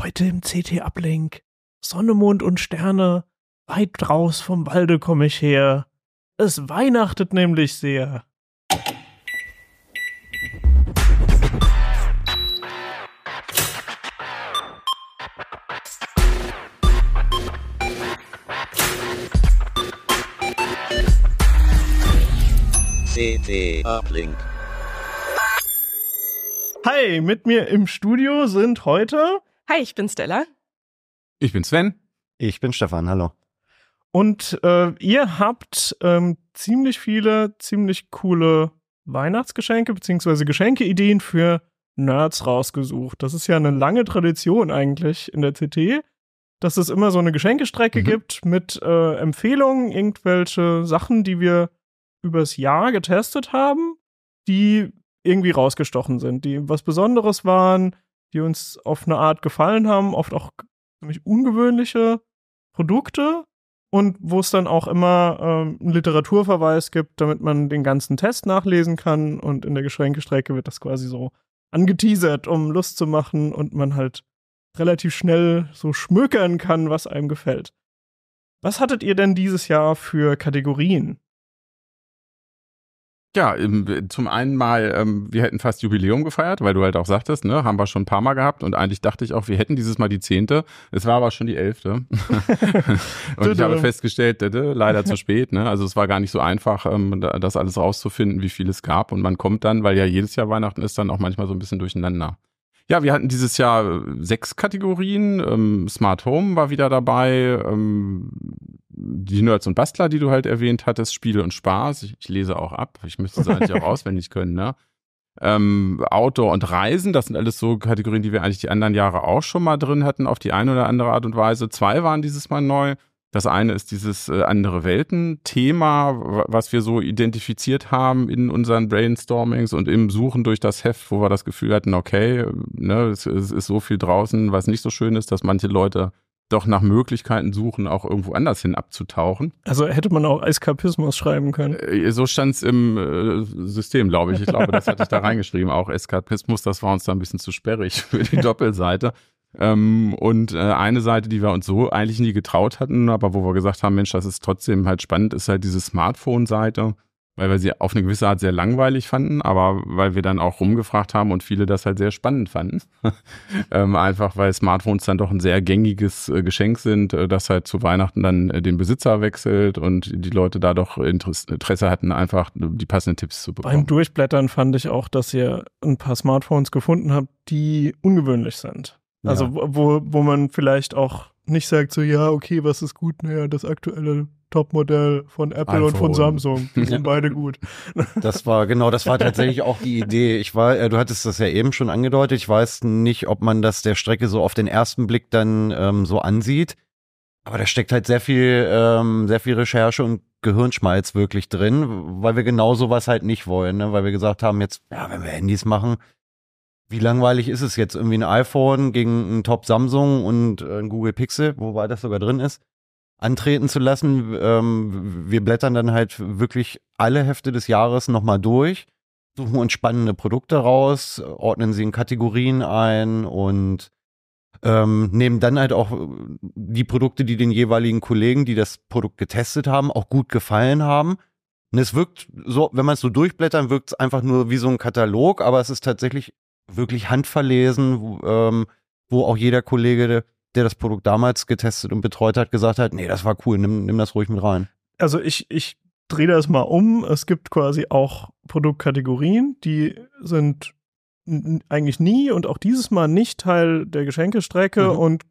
Heute im CT-Uplink. Sonne, Mond und Sterne. Weit draus vom Walde komme ich her. Es weihnachtet nämlich sehr. CT Uplink. Hi, mit mir im Studio sind heute Hi, ich bin Stella. Ich bin Sven. Ich bin Stefan, hallo. und äh, ihr habt ähm, ziemlich viele, ziemlich coole Weihnachtsgeschenke beziehungsweise Geschenkeideen für Nerds rausgesucht. Das ist ja eine lange Tradition eigentlich in der CT, dass es immer so eine Geschenkestrecke Mhm. gibt mit äh, Empfehlungen, irgendwelche Sachen, die wir übers Jahr getestet haben, die irgendwie rausgestochen sind, die was Besonderes waren, die uns auf eine Art gefallen haben, oft auch ziemlich ungewöhnliche Produkte und wo es dann auch immer ähm, einen Literaturverweis gibt, damit man den ganzen Test nachlesen kann und in der Geschenkestrecke wird das quasi so angeteasert, um Lust zu machen und man halt relativ schnell so schmökern kann, was einem gefällt. Was hattet ihr denn dieses Jahr für Kategorien? Ja, zum einen mal, ähm, wir hätten fast Jubiläum gefeiert, weil du halt auch sagtest, ne, haben wir schon ein paar Mal gehabt und eigentlich dachte ich auch, wir hätten dieses Mal die zehnte. Es war aber schon die elfte. und ich habe festgestellt, dada, leider zu spät, ne? Also es war gar nicht so einfach, ähm, da- das alles rauszufinden, wie viel es gab. Und man kommt dann, weil ja jedes Jahr Weihnachten ist, dann auch manchmal so ein bisschen durcheinander. Ja, wir hatten dieses Jahr äh, sechs Kategorien. Ähm, Smart Home war wieder dabei. Ähm, die Nerds und Bastler, die du halt erwähnt hattest, Spiele und Spaß. Ich, ich lese auch ab. Ich müsste es eigentlich auch auswendig können, ne? Ähm, Outdoor und Reisen, das sind alles so Kategorien, die wir eigentlich die anderen Jahre auch schon mal drin hatten, auf die eine oder andere Art und Weise. Zwei waren dieses Mal neu. Das eine ist dieses äh, andere Welten-Thema, wa- was wir so identifiziert haben in unseren Brainstormings und im Suchen durch das Heft, wo wir das Gefühl hatten, okay, ne, es, es ist so viel draußen, was nicht so schön ist, dass manche Leute doch nach Möglichkeiten suchen, auch irgendwo anders hin abzutauchen. Also hätte man auch Eskapismus schreiben können. Äh, So stand es im äh, System, glaube ich. Ich glaube, das hatte ich da reingeschrieben. Auch Eskapismus, das war uns da ein bisschen zu sperrig für die Doppelseite. Ähm, und äh, eine Seite, die wir uns so eigentlich nie getraut hatten, aber wo wir gesagt haben, Mensch, das ist trotzdem halt spannend, ist halt diese Smartphone-Seite, weil wir sie auf eine gewisse Art sehr langweilig fanden, aber weil wir dann auch rumgefragt haben und viele das halt sehr spannend fanden. ähm, einfach weil Smartphones dann doch ein sehr gängiges äh, Geschenk sind, äh, das halt zu Weihnachten dann äh, den Besitzer wechselt und die Leute da doch Interesse, Interesse hatten, einfach die passenden Tipps zu bekommen. Beim Durchblättern fand ich auch, dass ihr ein paar Smartphones gefunden habt, die ungewöhnlich sind. Also Ja. wo, wo, man vielleicht auch nicht sagt so, ja, okay, was ist gut? Naja, das aktuelle Topmodell von Apple und von iPhone. Samsung. Die sind beide gut. Das war genau, das war tatsächlich auch die Idee. Ich war, äh, du hattest das ja eben schon angedeutet. Ich weiß nicht, ob man das der Strecke so auf den ersten Blick dann ähm, so ansieht. Aber da steckt halt sehr viel, ähm, sehr viel Recherche und Gehirnschmalz wirklich drin, weil wir genau sowas halt nicht wollen, ne? weil wir gesagt haben, jetzt, ja, wenn wir Handys machen, wie langweilig ist es jetzt irgendwie ein iPhone gegen ein Top Samsung und äh, ein Google Pixel, wobei das sogar drin ist, antreten zu lassen. Ähm, wir blättern dann halt wirklich alle Hefte des Jahres nochmal durch, suchen uns spannende Produkte raus, ordnen sie in Kategorien ein und ähm, nehmen dann halt auch die Produkte, die den jeweiligen Kollegen, die das Produkt getestet haben, auch gut gefallen haben. Und es wirkt so, wenn man es so durchblättern, wirkt es einfach nur wie so ein Katalog, aber es ist tatsächlich wirklich handverlesen, wo, ähm, wo auch jeder Kollege, der, das Produkt damals getestet und betreut hat, gesagt hat, nee, das war cool, nimm, nimm das ruhig mit rein. Also ich, ich drehe das mal um. Es gibt quasi auch Produktkategorien, die sind eigentlich nie und auch dieses Mal nicht Teil der Geschenkestrecke Mhm. und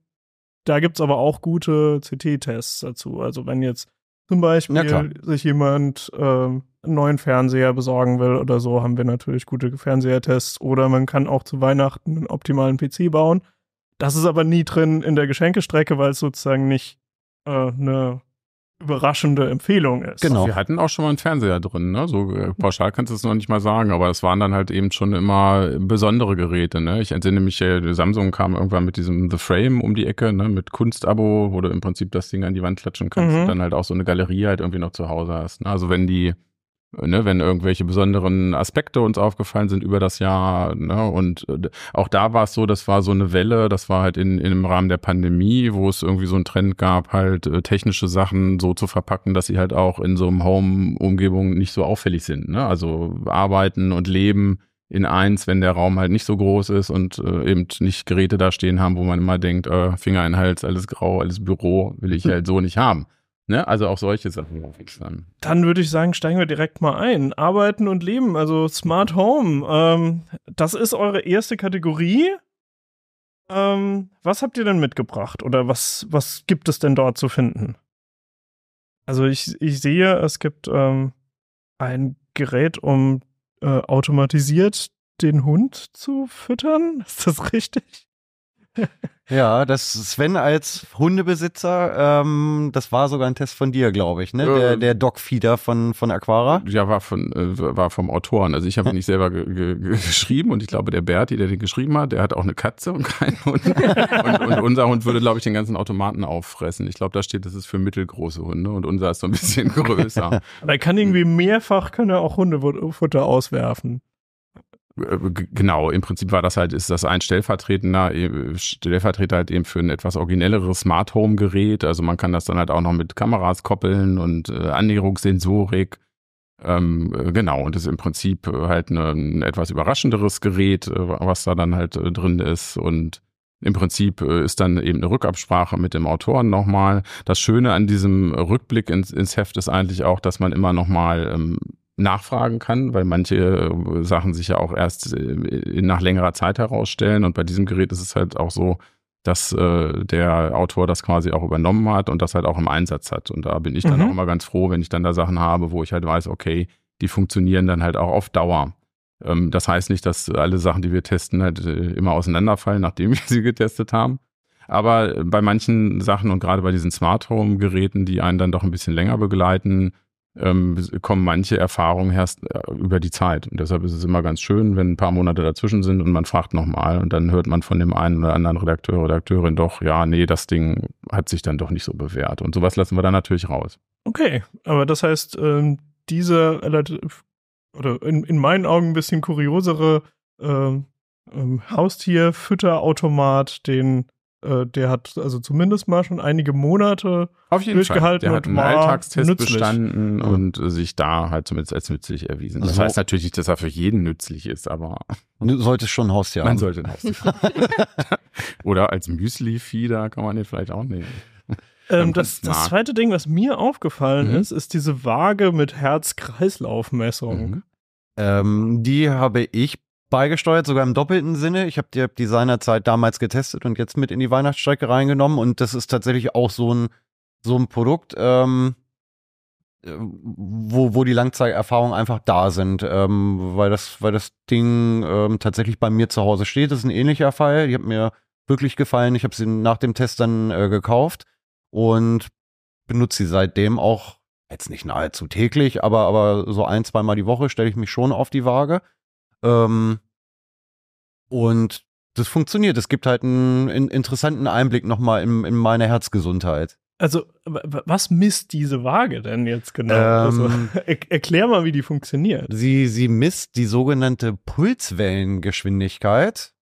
da gibt's aber auch gute CT-Tests dazu. Also wenn jetzt zum Beispiel sich jemand ähm, einen neuen Fernseher besorgen will oder so, haben wir natürlich gute Fernsehertests oder man kann auch zu Weihnachten einen optimalen PC bauen. Das ist aber nie drin in der Geschenkestrecke, weil es sozusagen nicht äh, eine überraschende Empfehlung ist. Genau. Wir hatten auch schon mal einen Fernseher drin, ne? So äh, pauschal kannst du es noch nicht mal sagen, aber es waren dann halt eben schon immer besondere Geräte, ne? Ich entsinne mich, äh, Samsung kam irgendwann mit diesem The Frame um die Ecke, ne? Mit Kunstabo, wo du im Prinzip das Ding an die Wand klatschen kannst Mhm. und dann halt auch so eine Galerie halt irgendwie noch zu Hause hast. Ne? Also wenn die ne, wenn irgendwelche besonderen Aspekte uns aufgefallen sind über das Jahr. Ne, und äh, auch da war es so, das war so eine Welle, das war halt in, in im Rahmen der Pandemie, wo es irgendwie so einen Trend gab, halt äh, technische Sachen so zu verpacken, dass sie halt auch in so einem Home-Umgebung nicht so auffällig sind. Ne? Also arbeiten und leben in eins, wenn der Raum halt nicht so groß ist und äh, eben nicht Geräte da stehen haben, wo man immer denkt, äh, Finger in den Hals, alles grau, alles Büro, will ich halt so nicht haben. Ne? Also auch solche Sachen. Dann würde ich sagen, steigen wir direkt mal ein. Arbeiten und Leben, also Smart Home. Ähm, das ist eure erste Kategorie. Ähm, was habt ihr denn mitgebracht oder was, was gibt es denn dort zu finden? Also ich, ich sehe, es gibt ähm, ein Gerät, um äh, automatisiert den Hund zu füttern. Ist das richtig? Ja, das Sven als Hundebesitzer, ähm, das war sogar ein Test von dir, glaube ich, ne? Der, Ähm. der Dogfeeder von, von Aquara. Ja, war von äh, war vom Autoren. Also ich habe ihn nicht selber ge ge geschrieben und ich glaube, der Berti, der den geschrieben hat, der hat auch eine Katze und keinen Hund. und, und unser Hund würde, glaube ich, den ganzen Automaten auffressen. Ich glaube, da steht, das ist für mittelgroße Hunde und unser ist so ein bisschen größer. Aber er kann irgendwie mehrfach, kann er auch Hundefutter auswerfen. Äh, Genau, im Prinzip war das halt, ist das ein stellvertretender, äh, Stellvertreter halt eben für ein etwas originelleres Smart Home Gerät. Also man kann das dann halt auch noch mit Kameras koppeln und äh, Annäherungssensorik. Ähm, äh, genau, und das ist im Prinzip halt eine, ein etwas überraschenderes Gerät, was da dann halt drin ist. Und im Prinzip ist dann eben eine Rückabsprache mit dem Autoren nochmal. Das Schöne an diesem Rückblick ins, ins Heft ist eigentlich auch, dass man immer nochmal ähm, nachfragen kann, weil manche äh, Sachen sich ja auch erst äh, nach längerer Zeit herausstellen. Und bei diesem Gerät ist es halt auch so, dass äh, der Autor das quasi auch übernommen hat und das halt auch im Einsatz hat. Und da bin ich dann Mhm. auch immer ganz froh, wenn ich dann da Sachen habe, wo ich halt weiß, okay, die funktionieren dann halt auch auf Dauer. Ähm, das heißt nicht, dass alle Sachen, die wir testen, halt äh, immer auseinanderfallen, nachdem wir sie getestet haben. Aber bei manchen Sachen und gerade bei diesen Smart Home Geräten, die einen dann doch ein bisschen länger begleiten, ähm, kommen manche Erfahrungen erst äh, über die Zeit. Und deshalb ist es immer ganz schön, wenn ein paar Monate dazwischen sind und man fragt nochmal und dann hört man von dem einen oder anderen Redakteur, Redakteurin doch, ja, nee, das Ding hat sich dann doch nicht so bewährt. Und sowas lassen wir dann natürlich raus. Okay, aber das heißt, ähm, diese oder in, in meinen Augen ein bisschen kuriosere ähm, ähm, Haustier-Fütterautomat, den, äh, der hat also zumindest mal schon einige Monate Auf jeden Durchgehalten Fall. Der hat und einen Alltagstest nützlich. bestanden und äh, sich da halt zumindest als nützlich erwiesen. Das So. heißt natürlich nicht, dass er für jeden nützlich ist, aber Du solltest schon ein Haustier man haben. sollte ihn auch Oder als Müsli-Fieder kann man den vielleicht auch nehmen. Ähm, das, das zweite Ding, was mir aufgefallen Mhm. ist, ist diese Waage mit Herz-Kreislauf-Messung. Mhm. Ähm, die habe ich beigesteuert, sogar im doppelten Sinne. Ich habe die, die seinerzeit damals getestet und jetzt mit in die Weihnachtsstrecke reingenommen. Und das ist tatsächlich auch so ein, so ein Produkt, ähm, äh, wo, wo die Langzeiterfahrungen einfach da sind, ähm, weil, das, weil das Ding ähm, tatsächlich bei mir zu Hause steht. Das ist ein ähnlicher Fall. Die hat mir wirklich gefallen. Ich habe sie nach dem Test dann äh, gekauft und benutze sie seitdem auch jetzt nicht nahezu täglich, aber, aber so ein, zweimal die Woche stelle ich mich schon auf die Waage. Ähm, und das funktioniert. Es gibt halt einen, in, interessanten Einblick nochmal in, in meine Herzgesundheit. Also, was misst diese Waage denn jetzt genau? also, Ähm, er, erklär mal, wie die funktioniert. Sie, sie misst die sogenannte Pulswellengeschwindigkeit.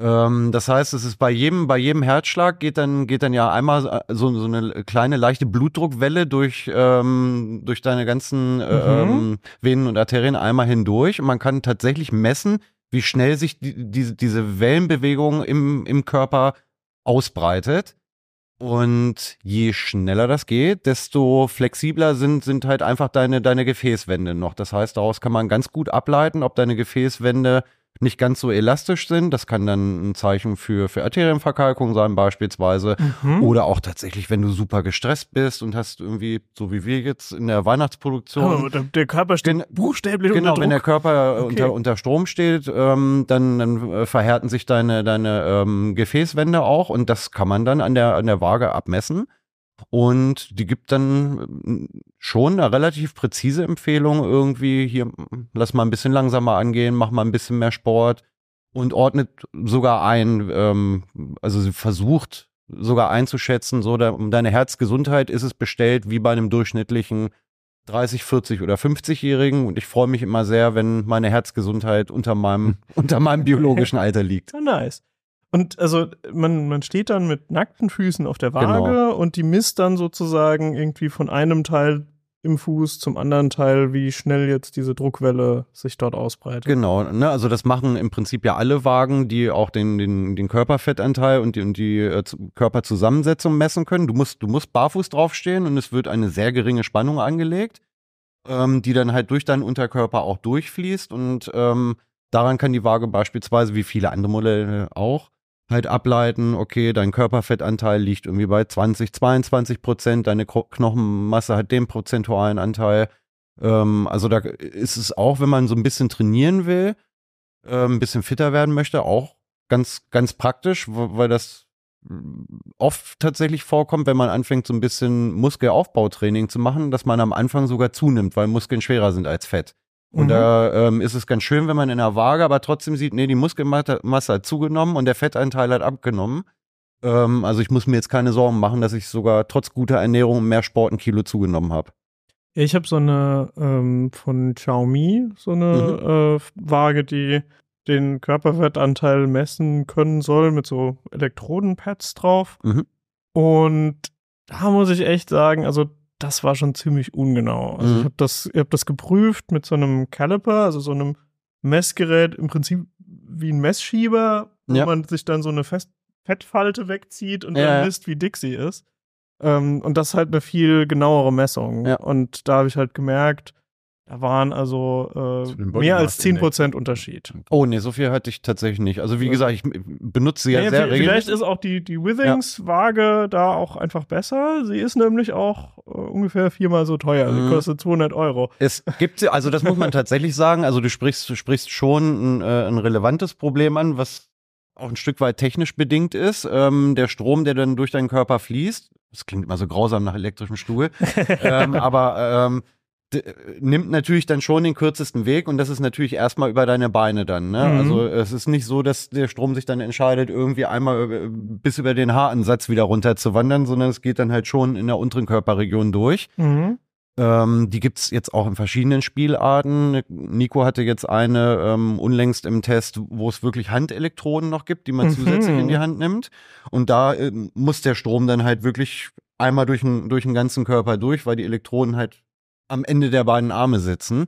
Ähm, das heißt, es ist bei jedem, bei jedem Herzschlag geht dann, geht dann ja einmal so, so eine kleine leichte Blutdruckwelle durch, ähm, durch deine ganzen äh, Mhm. ähm, Venen und Arterien einmal hindurch. Und man kann tatsächlich messen, wie schnell sich die, diese, diese Wellenbewegung im, im Körper ausbreitet. Und je schneller das geht, desto flexibler sind, sind halt einfach deine, deine Gefäßwände noch. Das heißt, daraus kann man ganz gut ableiten, ob deine Gefäßwände nicht ganz so elastisch sind. Das kann dann ein Zeichen für, für Arterienverkalkung sein, beispielsweise. Mhm. Oder auch tatsächlich, wenn du super gestresst bist und hast irgendwie, so wie wir jetzt in der Weihnachtsproduktion, Oh, der, Körper steht Gen- buchstäblich Genau, unter wenn der. Körper Okay. unter, unter Strom steht, ähm, dann, dann äh, verhärten sich deine, deine ähm, Gefäßwände auch und das kann man dann an der, an der Waage abmessen. Und die gibt dann ähm, schon eine relativ präzise Empfehlung irgendwie, hier, lass mal ein bisschen langsamer angehen, mach mal ein bisschen mehr Sport und ordnet sogar ein, ähm, also sie versucht sogar einzuschätzen, so da, um deine Herzgesundheit ist es bestellt wie bei einem durchschnittlichen 30, 40 oder 50-Jährigen und ich freue mich immer sehr, wenn meine Herzgesundheit unter meinem, unter meinem biologischen Alter liegt. Nice. Und also man, man steht dann mit nackten Füßen auf der Waage Genau. und die misst dann sozusagen irgendwie von einem Teil im Fuß zum anderen Teil, wie schnell jetzt diese Druckwelle sich dort ausbreitet. Genau, ne, also das machen im Prinzip ja alle Wagen, die auch den, den, den Körperfettanteil und die, und die äh, zu- Körperzusammensetzung messen können. Du musst, du musst barfuß draufstehen und es wird eine sehr geringe Spannung angelegt, ähm, die dann halt durch deinen Unterkörper auch durchfließt und ähm, daran kann die Waage beispielsweise, wie viele andere Modelle auch, halt ableiten, okay, dein Körperfettanteil liegt irgendwie bei 20, 22 Prozent, deine Knochenmasse hat den prozentualen Anteil. Ähm, also da ist es auch, wenn man so ein bisschen trainieren will, äh, ein bisschen fitter werden möchte, auch ganz, ganz praktisch, weil das mm, oft tatsächlich vorkommt, wenn man anfängt, so ein bisschen Muskelaufbautraining zu machen, dass man am Anfang sogar zunimmt, weil Muskeln schwerer sind als Fett. Und Mhm. da ähm, ist es ganz schön, wenn man in der Waage aber trotzdem sieht, nee, die Muskelmasse Masse hat zugenommen und der Fettanteil hat abgenommen. Ähm, also ich muss mir jetzt keine Sorgen machen, dass ich sogar trotz guter Ernährung und mehr Sport ein Kilo zugenommen habe. Ich habe so eine ähm, von Xiaomi, so eine äh, Waage, die den Körperfettanteil messen können soll, mit so Elektrodenpads drauf. Mhm. Und da muss ich echt sagen, also das war schon ziemlich ungenau. Also Mhm. ich habe das, ich hab das geprüft mit so einem Caliper, also so einem Messgerät, im Prinzip wie ein Messschieber, wo Ja. man sich dann so eine Fest Fettfalte wegzieht und Ja, dann misst, wie dick sie ist. Ähm, und das ist halt eine viel genauere Messung. Ja. Und da habe ich halt gemerkt, da waren also äh, mehr als 10% Unterschied. Oh nee, so viel hatte ich tatsächlich nicht. Also wie Ja. gesagt, ich benutze sie ja, Ja, sehr vi- vielleicht regelmäßig. ist auch die, die Withings-Waage da auch einfach besser. Sie ist nämlich auch äh, ungefähr viermal so teuer. Sie Mhm. kostet 200 Euro. Es gibt, sie- also das muss man tatsächlich sagen. Also du sprichst, du sprichst schon ein, äh, ein relevantes Problem an, was auch ein Stück weit technisch bedingt ist. Ähm, der Strom, der dann durch deinen Körper fließt, das klingt immer so grausam nach elektrischem Stuhl, ähm, aber ähm, nimmt natürlich dann schon den kürzesten Weg und das ist natürlich erstmal über deine Beine dann. Ne? Mhm. Also es ist nicht so, dass der Strom sich dann entscheidet, irgendwie einmal äh, bis über den Haaransatz wieder runter zu wandern, sondern es geht dann halt schon in der unteren Körperregion durch. Mhm. Ähm, die gibt's jetzt auch in verschiedenen Spielarten. Nico hatte jetzt eine ähm, unlängst im Test, wo es wirklich Handelektroden noch gibt, die man Mhm. zusätzlich in die Hand nimmt. Und da ähm, muss der Strom dann halt wirklich einmal durch den, durch den ganzen Körper durch, weil die Elektroden halt am Ende der beiden Arme sitzen.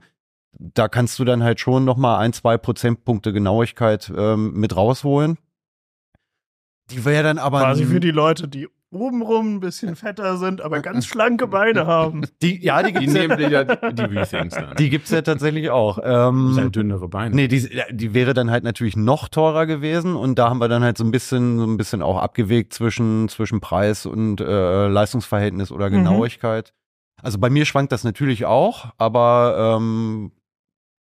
Da kannst du dann halt schon noch mal ein, zwei Prozentpunkte Genauigkeit ähm, mit rausholen. Die wäre dann aber Quasi für die Leute, die obenrum ein bisschen fetter sind, aber ganz schlanke Beine haben. die ja die Die gibt's ja, nehmen ja die, die die gibt's ja tatsächlich auch. Ähm, halt dünnere Beine. Nee, die, die wäre dann halt natürlich noch teurer gewesen und da haben wir dann halt so ein bisschen, so ein bisschen auch abgewegt zwischen, zwischen Preis und äh, Leistungsverhältnis oder Mhm. Also bei mir schwankt das natürlich auch, aber ähm,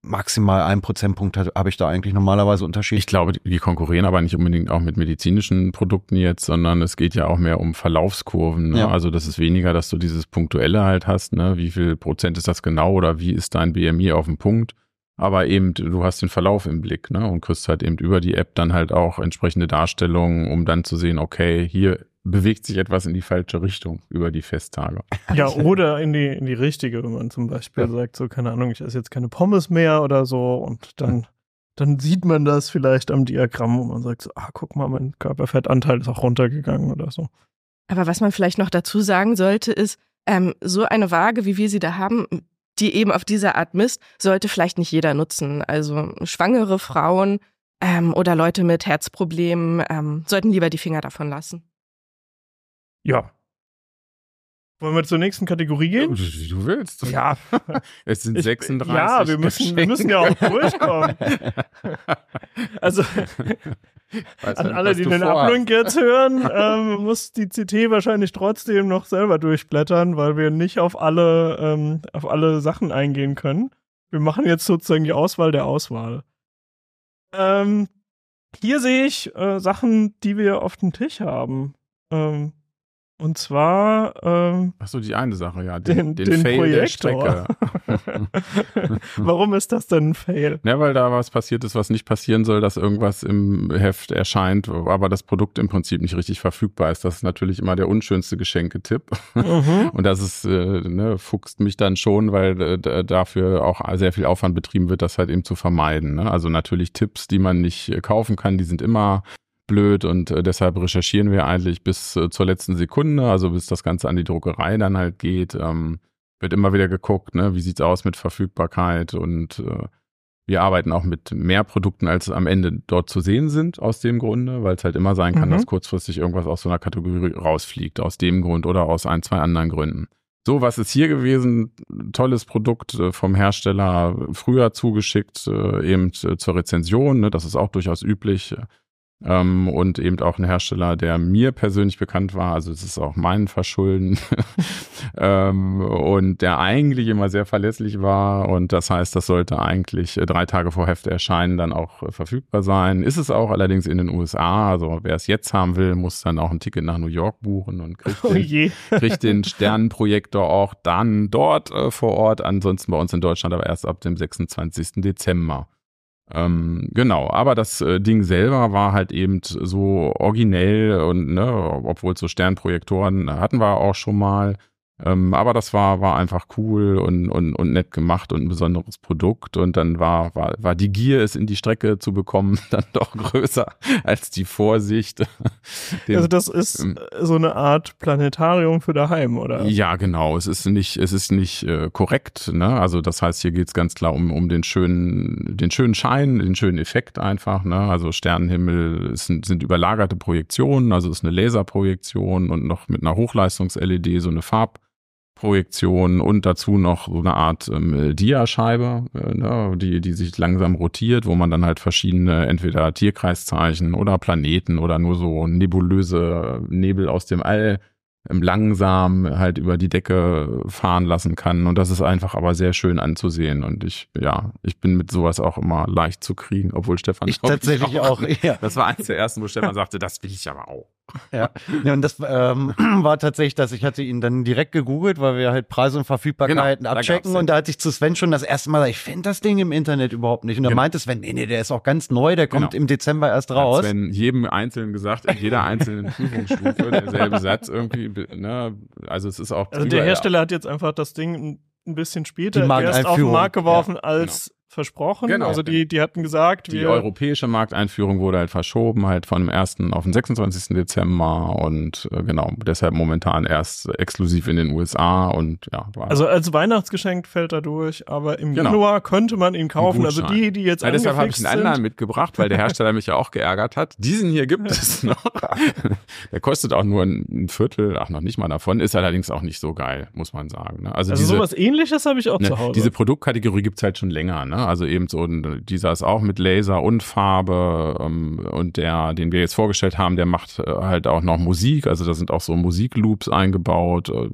maximal ein Prozentpunkt habe hab ich da eigentlich normalerweise Unterschied. Ich glaube, die konkurrieren aber nicht unbedingt auch mit medizinischen Produkten jetzt, sondern es geht ja auch mehr um Verlaufskurven. Ne? Ja. Also das ist weniger, dass du dieses Punktuelle halt hast, ne? Wie viel Prozent ist das genau oder wie ist dein BMI auf dem Punkt? Aber eben, du hast den Verlauf im Blick, ne? Und kriegst halt eben über die App dann halt auch entsprechende Darstellungen, um dann zu sehen, okay, hier bewegt sich etwas in die falsche Richtung über die Festtage. Ja, oder in die, in die richtige, wenn man zum Beispiel Ja. sagt, so, keine Ahnung, ich esse jetzt keine Pommes mehr oder so und dann, dann sieht man das vielleicht am Diagramm, wo man sagt, so, ah, guck mal, mein Körperfettanteil ist auch runtergegangen oder so. Aber was man vielleicht noch dazu sagen sollte, ist, ähm, so eine Waage, wie wir sie da haben, die eben auf diese Art misst, sollte vielleicht nicht jeder nutzen. Also schwangere Frauen ähm, oder Leute mit Herzproblemen ähm, sollten lieber die Finger davon lassen. Ja. Wollen wir zur nächsten Kategorie gehen? Wie du willst. Ja, Es sind Ich- 36. ja, wir müssen- wir müssen ja auch durchkommen. also Weiß an alle, die den vorhast. Jetzt hören, ähm, muss die CT wahrscheinlich trotzdem noch selber durchblättern, weil wir nicht auf alle, ähm, auf alle Sachen eingehen können. Wir machen jetzt sozusagen die Auswahl der Auswahl. Ähm, hier sehe ich äh, Sachen, die wir auf dem Tisch haben. Ähm, Und zwar ähm, Ach so, die eine Sache, ja. den, Den, den, Fail Projektor. der Strecke. Warum ist das denn ein Fail? Ja, weil da was passiert ist, was nicht passieren soll, dass irgendwas im Heft erscheint, aber das Produkt im Prinzip nicht richtig verfügbar ist. Das ist natürlich immer der unschönste Geschenketipp. Mhm. Und das ist, äh, ne, fuchst mich dann schon, weil äh, dafür auch sehr viel Aufwand betrieben wird, das halt eben zu vermeiden. Ne? Also natürlich Tipps, die man nicht äh, kaufen kann, die sind immer blöd und äh, deshalb recherchieren wir eigentlich bis äh, zur letzten Sekunde, also bis das Ganze an die Druckerei dann halt geht. Ähm, wird immer wieder geguckt, ne, wie sieht's aus mit Verfügbarkeit und äh, wir arbeiten auch mit mehr Produkten, als am Ende dort zu sehen sind, aus dem Grunde, weil es halt immer sein kann, Mhm. dass kurzfristig irgendwas aus so einer Kategorie rausfliegt, aus dem Grund oder aus ein, zwei anderen Gründen. So, was ist hier gewesen? Tolles Produkt äh, vom Hersteller früher zugeschickt, äh, eben äh, zur Rezension, ne? das ist auch durchaus üblich. Ähm, und eben auch ein Hersteller, der mir persönlich bekannt war, also es ist auch mein Verschulden ähm, und der eigentlich immer sehr verlässlich war und das heißt, das sollte eigentlich äh, drei Tage vor Heft erscheinen dann auch äh, verfügbar sein. Ist es auch allerdings in den USA, also wer es jetzt haben will, muss dann auch ein Ticket nach New York buchen und kriegt Oh den, kriegt den Sternenprojektor auch dann dort äh, vor Ort, ansonsten bei uns in Deutschland aber erst ab dem 26. Dezember. Ähm, genau, aber das äh, Ding selber war halt eben so originell und ne, obwohl so Sternprojektoren hatten wir auch schon mal. Ähm, aber das war, war einfach cool und, und, und nett gemacht und ein besonderes Produkt. Und dann war, war, war die Gier, es in die Strecke zu bekommen, dann doch größer als die Vorsicht. Den- Also das ist ähm, äh, so eine Art Planetarium für daheim, oder? ja, genau. Es ist nicht, es ist nicht äh, korrekt. Ne? Also das heißt, hier geht's ganz klar um, um den schönen, den schönen Schein, den schönen Effekt einfach. Ne? Also Sternenhimmel sind, sind überlagerte Projektionen, also es ist eine Laserprojektion und noch mit einer Hochleistungs-LED so eine Farbprojektion und dazu noch so eine Art ähm, Diascheibe, äh, ne? die, die sich langsam rotiert, wo man dann halt verschiedene entweder Tierkreiszeichen oder Planeten oder nur so nebulöse Nebel aus dem All ähm, langsam halt über die Decke fahren lassen kann. Und das ist einfach aber sehr schön anzusehen. Und ich, ja, ich bin mit sowas auch immer leicht zu kriegen, obwohl Stefan Ich tatsächlich auch, ja. Das war eins der ersten, wo Stefan sagte, das will ich aber auch. Ja, ja und das ähm, war tatsächlich, dass ich hatte ihn dann direkt gegoogelt, weil wir halt Preise und Verfügbarkeiten Genau, da abchecken den. und da hatte ich zu Sven schon das erste Mal gesagt, ich finde das Ding im Internet überhaupt nicht. Und er Genau. meinte Sven, nee, nee, der ist auch ganz neu, der kommt Genau. im Dezember erst Hat raus. Sven jedem Einzelnen gesagt, in jeder einzelnen Prüfungsstufe derselbe Satz irgendwie, ne? Also es ist auch. Also der Hersteller hat jetzt einfach das Ding ein, bisschen später Die erst auf den Markt geworfen als versprochen. Genau. Also die, die hatten gesagt, Die europäische Markteinführung wurde halt verschoben, halt von dem 1. auf den 26. Dezember und äh, genau, deshalb momentan erst exklusiv in den USA und ja, also als Weihnachtsgeschenk fällt er durch, aber im Genau. Januar könnte man ihn kaufen. Also die, die jetzt ja, deshalb habe ich einen anderen sind, mitgebracht, weil der Hersteller mich ja auch geärgert hat. Diesen hier gibt es noch. Der kostet auch nur ein ein Viertel, ach noch nicht mal davon, ist allerdings auch nicht so geil, muss man sagen. Ne? Also, also diese, sowas ähnliches habe ich auch Ne, zu Hause. diese Produktkategorie gibt's halt schon länger, ne? Also eben so, ein- dieser ist auch mit Laser und Farbe ähm, und der, den wir jetzt vorgestellt haben, der macht äh, halt auch noch Musik, also da sind auch so Musikloops eingebaut. Äh,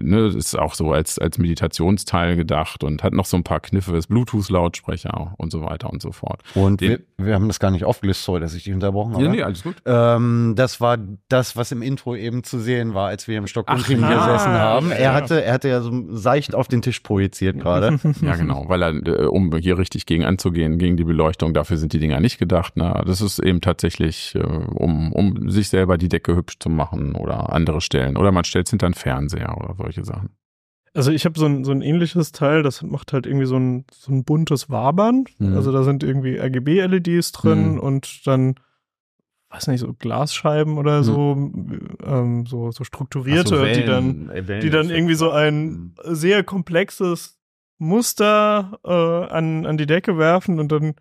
ne, ist auch so als, als Meditationsteil gedacht und hat noch so ein paar Kniffe, ist Bluetooth-Lautsprecher und so weiter und so fort. Und Den- wir, wir haben das gar nicht aufgelistet, sorry, dass ich dich unterbrochen habe. Ja, nee, alles gut. Ähm, das war das, was im Intro eben zu sehen war, als wir im Stockholm-Team Ach, gesessen haben. Ja. Er hatte, er hatte ja so seicht auf den Tisch projiziert gerade. Ja, genau, weil er, äh, um hier richtig gegen anzugehen, gegen die Beleuchtung, dafür sind die Dinger nicht gedacht. Ne? Das ist eben tatsächlich, äh, um, um sich selber die Decke hübsch zu machen oder andere Stellen. Oder man stellt es hinter einen Fernseher oder solche Sachen. Also ich habe so ein, so ein ähnliches Teil, das macht halt irgendwie so ein, so ein buntes Wabern. Mhm. Also da sind irgendwie RGB-LEDs drin Mhm. und dann, weiß nicht, so Glasscheiben oder so, ähm, so, so strukturierte, die dann, die dann irgendwie so ein sehr komplexes Muster äh, an, an die Decke werfen und dann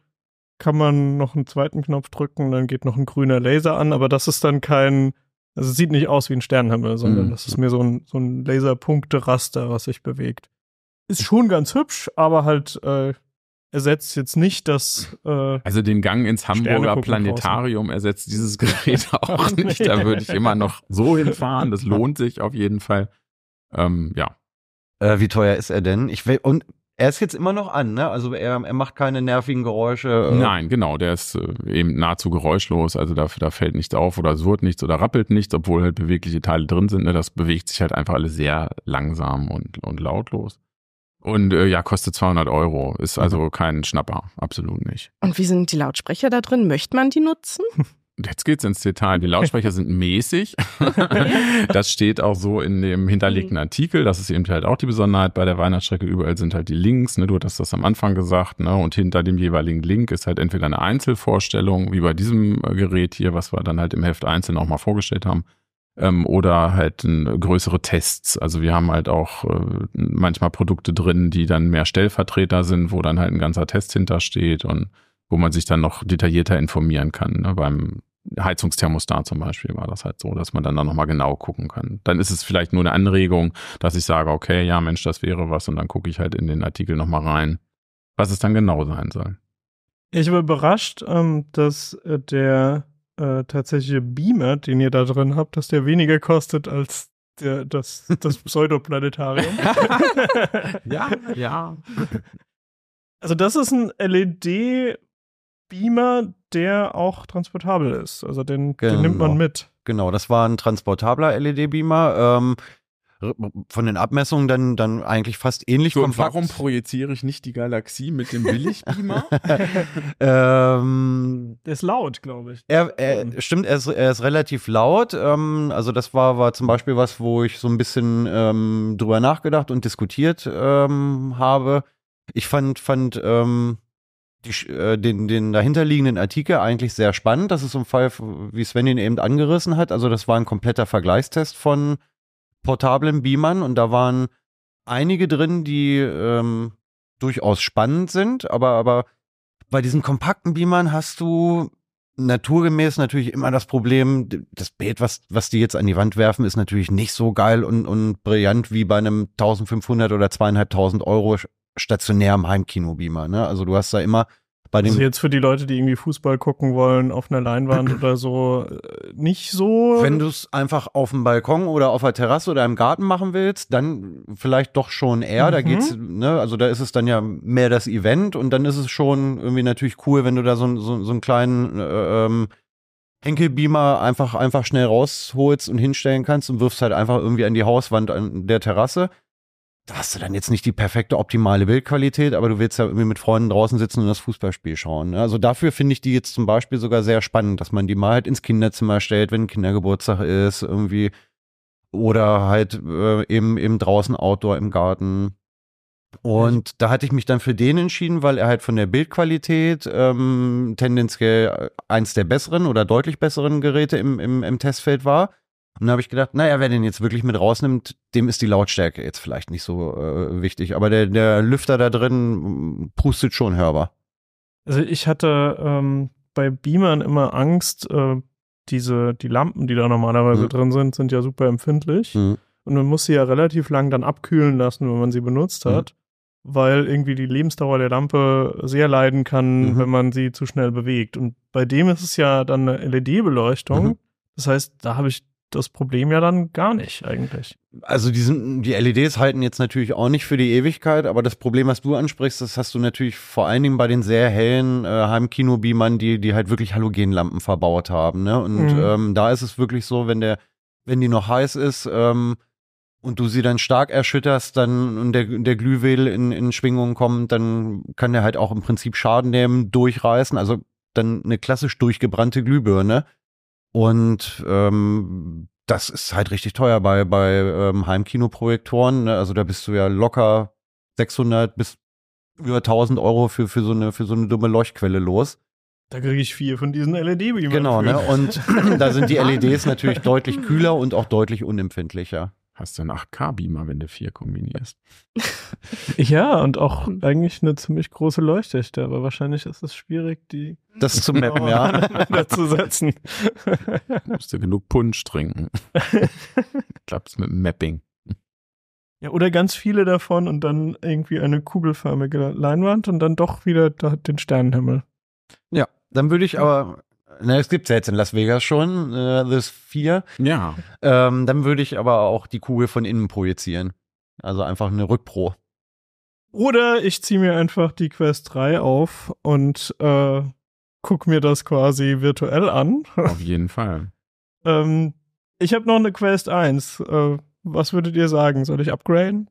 kann man noch einen zweiten Knopf drücken, dann geht noch ein grüner Laser an, aber das ist dann kein, also es sieht nicht aus wie ein Sternenhimmel, sondern Mhm. das ist mir so ein, so ein Laserpunkteraster, was sich bewegt. Ist schon ganz hübsch, aber halt äh, ersetzt jetzt nicht das äh, Also den Gang ins Hamburger Planetarium ersetzt dieses Gerät auch nee. nicht. Da würde ich immer noch so hinfahren. Das lohnt sich auf jeden Fall. Ähm, ja. Äh, wie teuer ist er denn? Ich will, und Er ist jetzt immer noch an, ne? Also er, er macht keine nervigen Geräusche. äh, Nein, genau, der ist äh, eben nahezu geräuschlos, also da, da fällt nichts auf oder surrt nichts oder rappelt nichts, obwohl halt bewegliche Teile drin sind. Ne? Das bewegt sich halt einfach alles sehr langsam und, und lautlos. Und äh, ja, kostet 200 Euro, ist also kein Schnapper, absolut nicht. Und wie sind die Lautsprecher da drin? Möchte man die nutzen? Jetzt geht's ins Detail. Die Lautsprecher sind mäßig. das steht auch so in dem hinterlegten Artikel. Das ist eben halt auch die Besonderheit bei der Weihnachtsstrecke. Überall sind halt die Links. Ne? Du hattest das am Anfang gesagt. Ne? Und hinter dem jeweiligen Link ist halt entweder eine Einzelvorstellung, wie bei diesem äh, Gerät hier, was wir dann halt im Heft einzeln auch mal vorgestellt haben. Ähm, oder halt äh, größere Tests. Also wir haben halt auch äh, manchmal Produkte drin, die dann mehr Stellvertreter sind, wo dann halt ein ganzer Test hintersteht und wo man sich dann noch detaillierter informieren kann. Ne? Beim Heizungsthermostat zum Beispiel war das halt so, dass man dann da nochmal genau gucken kann. Dann ist es vielleicht nur eine Anregung, dass ich sage, okay, ja Mensch, das wäre was und dann gucke ich halt in den Artikel nochmal rein, was es dann genau sein soll. Ich war überrascht, ähm, dass äh, der äh, tatsächliche Beamer, den ihr da drin habt, dass der weniger kostet als der, das, das Pseudoplanetarium. Ja, ja. Also das ist ein LED-Beamer, der auch transportabel ist. Also den, den nimmt man Genau. mit. Genau, das war ein transportabler LED-Beamer. Ähm, von den Abmessungen dann, dann eigentlich fast ähnlich So, und kompakt. warum projiziere ich nicht die Galaxie mit dem Billigbeamer? ähm, Der ist laut, glaube ich. Er, er stimmt, er ist, er ist relativ laut. Ähm, also das war, war zum Beispiel was, wo ich so ein bisschen ähm, drüber nachgedacht und diskutiert ähm, habe. Ich fand, fand ähm, die, äh, den, den dahinterliegenden Artikel eigentlich sehr spannend. Das ist so ein Fall, wie Sven ihn eben angerissen hat. Also das war ein kompletter Vergleichstest von portablen Beamern und da waren einige drin, die ähm, durchaus spannend sind, aber, aber bei diesen kompakten Beamern hast du naturgemäß natürlich immer das Problem, das Bild, was, was die jetzt an die Wand werfen, ist natürlich nicht so geil und, und brillant wie bei einem 1500 oder 2500 Euro stationärem Heimkino-Beamer. Ne? Also du hast da immer bei dem Also jetzt für die Leute, die irgendwie Fußball gucken wollen auf einer Leinwand oder so, äh, nicht so. Wenn du es einfach auf dem Balkon oder auf der Terrasse oder im Garten machen willst, dann vielleicht doch schon eher. Da Mhm. geht's, ne, also da ist es dann ja mehr das Event und dann ist es schon irgendwie natürlich cool, wenn du da so, einen- so, so einen kleinen äh, ähm, Henkelbeamer einfach, einfach schnell rausholst und hinstellen kannst und wirfst halt einfach irgendwie an die Hauswand an der Terrasse. Da hast du dann jetzt nicht die perfekte, optimale Bildqualität, aber du willst ja irgendwie mit Freunden draußen sitzen und das Fußballspiel schauen. Ne? Also dafür finde ich die jetzt zum Beispiel sogar sehr spannend, dass man die mal halt ins Kinderzimmer stellt, wenn ein Kindergeburtstag ist, irgendwie. Oder halt äh, eben, eben draußen Outdoor im Garten. Und da hatte ich mich dann für den entschieden, weil er halt von der Bildqualität ähm, tendenziell eins der besseren oder deutlich besseren Geräte im, im, im Testfeld war. Und da habe ich gedacht, naja, wer den jetzt wirklich mit rausnimmt, dem ist die Lautstärke jetzt vielleicht nicht so äh, wichtig. Aber der, der Lüfter da drin mm, pustet schon hörbar. Also ich hatte ähm, bei Beamern immer Angst, äh, diese, die Lampen, die da normalerweise Mhm. drin sind, sind ja super empfindlich. Und man muss sie ja relativ lang dann abkühlen lassen, wenn man sie benutzt Mhm. hat, weil irgendwie die Lebensdauer der Lampe sehr leiden kann, Mhm. wenn man sie zu schnell bewegt. Und bei dem ist es ja dann eine LED-Beleuchtung. Mhm. Das heißt, da habe ich das Problem ja dann gar nicht eigentlich. Also die, sind, die LEDs halten jetzt natürlich auch nicht für die Ewigkeit, aber das Problem, was du ansprichst, das hast du natürlich vor allen Dingen bei den sehr hellen äh, Heimkino-Beamern, die, die halt wirklich Halogenlampen verbaut haben. Ne? Und Mhm. ähm, da ist es wirklich so, wenn der, wenn die noch heiß ist ähm, und du sie dann stark erschütterst, dann und der, der Glühwedel in, in Schwingungen kommt, dann kann der halt auch im Prinzip Schaden nehmen, durchreißen. Also dann eine klassisch durchgebrannte Glühbirne. Und ähm, das ist halt richtig teuer bei, bei ähm, Heimkinoprojektoren. Ne? Also da bist du ja locker 600 bis über 1000 Euro für, für, so eine, für so eine dumme Leuchtquelle los. Da kriege ich vier von diesen LED-Beamern. Genau, ne? Und da sind die LEDs natürlich deutlich kühler und auch deutlich unempfindlicher. Hast du einen 8K-Beamer, wenn du vier kombinierst. Ja, und auch eigentlich eine ziemlich große Leuchtdichte, aber wahrscheinlich ist es schwierig, die Das zu mappen, ja. zu setzen. Musst du genug Punsch trinken. Klappt's mit dem Mapping. ja, oder ganz viele davon und dann irgendwie eine kugelförmige Leinwand und dann doch wieder den Sternenhimmel. Ja, dann würde ich aber, ne, es gibt's ja jetzt in Las Vegas schon, äh, das 4. Ja, Ähm, dann würde ich aber auch die Kugel von innen projizieren. Also einfach eine Rückpro. Oder ich ziehe mir einfach die Quest 3 auf und äh, guck mir das quasi virtuell an. Auf jeden Fall. ähm, ich habe noch eine Quest 1. Äh, was würdet ihr sagen? Soll ich upgraden?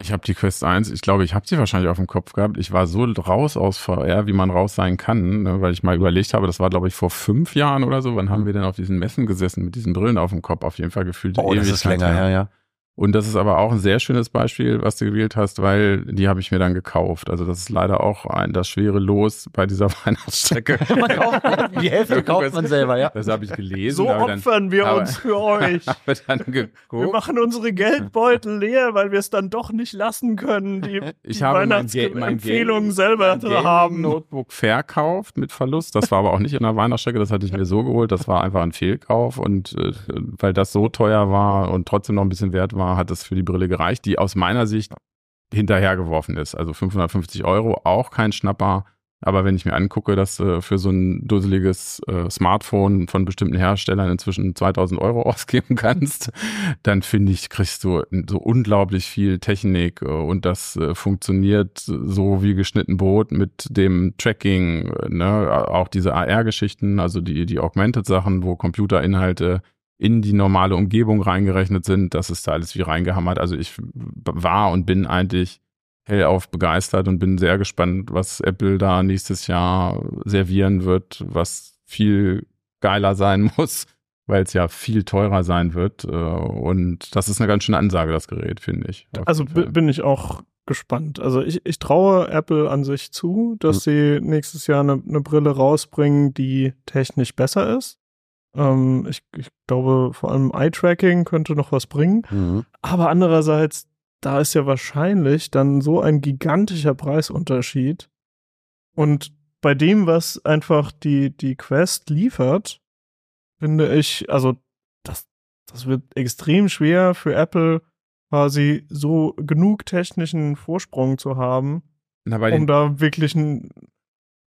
Ich habe die Quest 1, ich glaube, ich habe sie wahrscheinlich auf dem Kopf gehabt. Ich war so raus aus VR, wie man raus sein kann, ne, weil ich mal überlegt habe, das war, glaube ich, vor fünf Jahren oder so. Wann haben wir denn auf diesen Messen gesessen mit diesen Brillen auf dem Kopf? Auf jeden Fall gefühlt. Oh, das ist länger her, ja. Und das ist aber auch ein sehr schönes Beispiel, was du gewählt hast, weil die habe ich mir dann gekauft. Also das ist leider auch ein, das schwere Los bei dieser Weihnachtsstrecke. die Hälfte kauft man selber, ja. Das habe ich gelesen. So aber dann- opfern wir aber- uns für euch. habe Wir machen unsere Geldbeutel leer, weil wir es dann doch nicht lassen können, die, Ich die habe mein mein Weihnachtsempfehlungen Game- selber mein zu haben. Notebook verkauft mit Verlust. Das war aber auch nicht in der Weihnachtsstrecke, das hatte ich mir so geholt. Das war einfach ein Fehlkauf und äh, weil das so teuer war und trotzdem noch ein bisschen wert war, hat es für die Brille gereicht, die aus meiner Sicht hinterhergeworfen ist. Also 550 Euro, auch kein Schnapper. Aber wenn ich mir angucke, dass du für so ein dusseliges äh, Smartphone von bestimmten Herstellern inzwischen 2000 Euro ausgeben kannst, dann finde ich, kriegst du so unglaublich viel Technik äh, und das äh, funktioniert so wie geschnitten Brot mit dem Tracking, äh, ne? auch diese AR-Geschichten, also die, die Augmented-Sachen, wo Computerinhalte in die normale Umgebung reingerechnet sind, das ist da alles wie reingehammert. Also ich war und bin eigentlich hellauf begeistert und bin sehr gespannt, was Apple da nächstes Jahr servieren wird, was viel geiler sein muss, weil es ja viel teurer sein wird. äh, Und das ist eine ganz schöne Ansage, das Gerät, finde ich. Also bin ich auch gespannt. Also ich, ich traue Apple an sich zu, dass sie nächstes Jahr eine, eine Brille rausbringen, die technisch besser ist. Ähm, ich, ich glaube, vor allem Eye-Tracking könnte noch was bringen. Mhm. Aber andererseits, da ist ja wahrscheinlich dann so ein gigantischer Preisunterschied. Und bei dem, was einfach die, die Quest liefert, finde ich, also das, das wird extrem schwer für Apple quasi so genug technischen Vorsprung zu haben, Na, um da wirklich ein,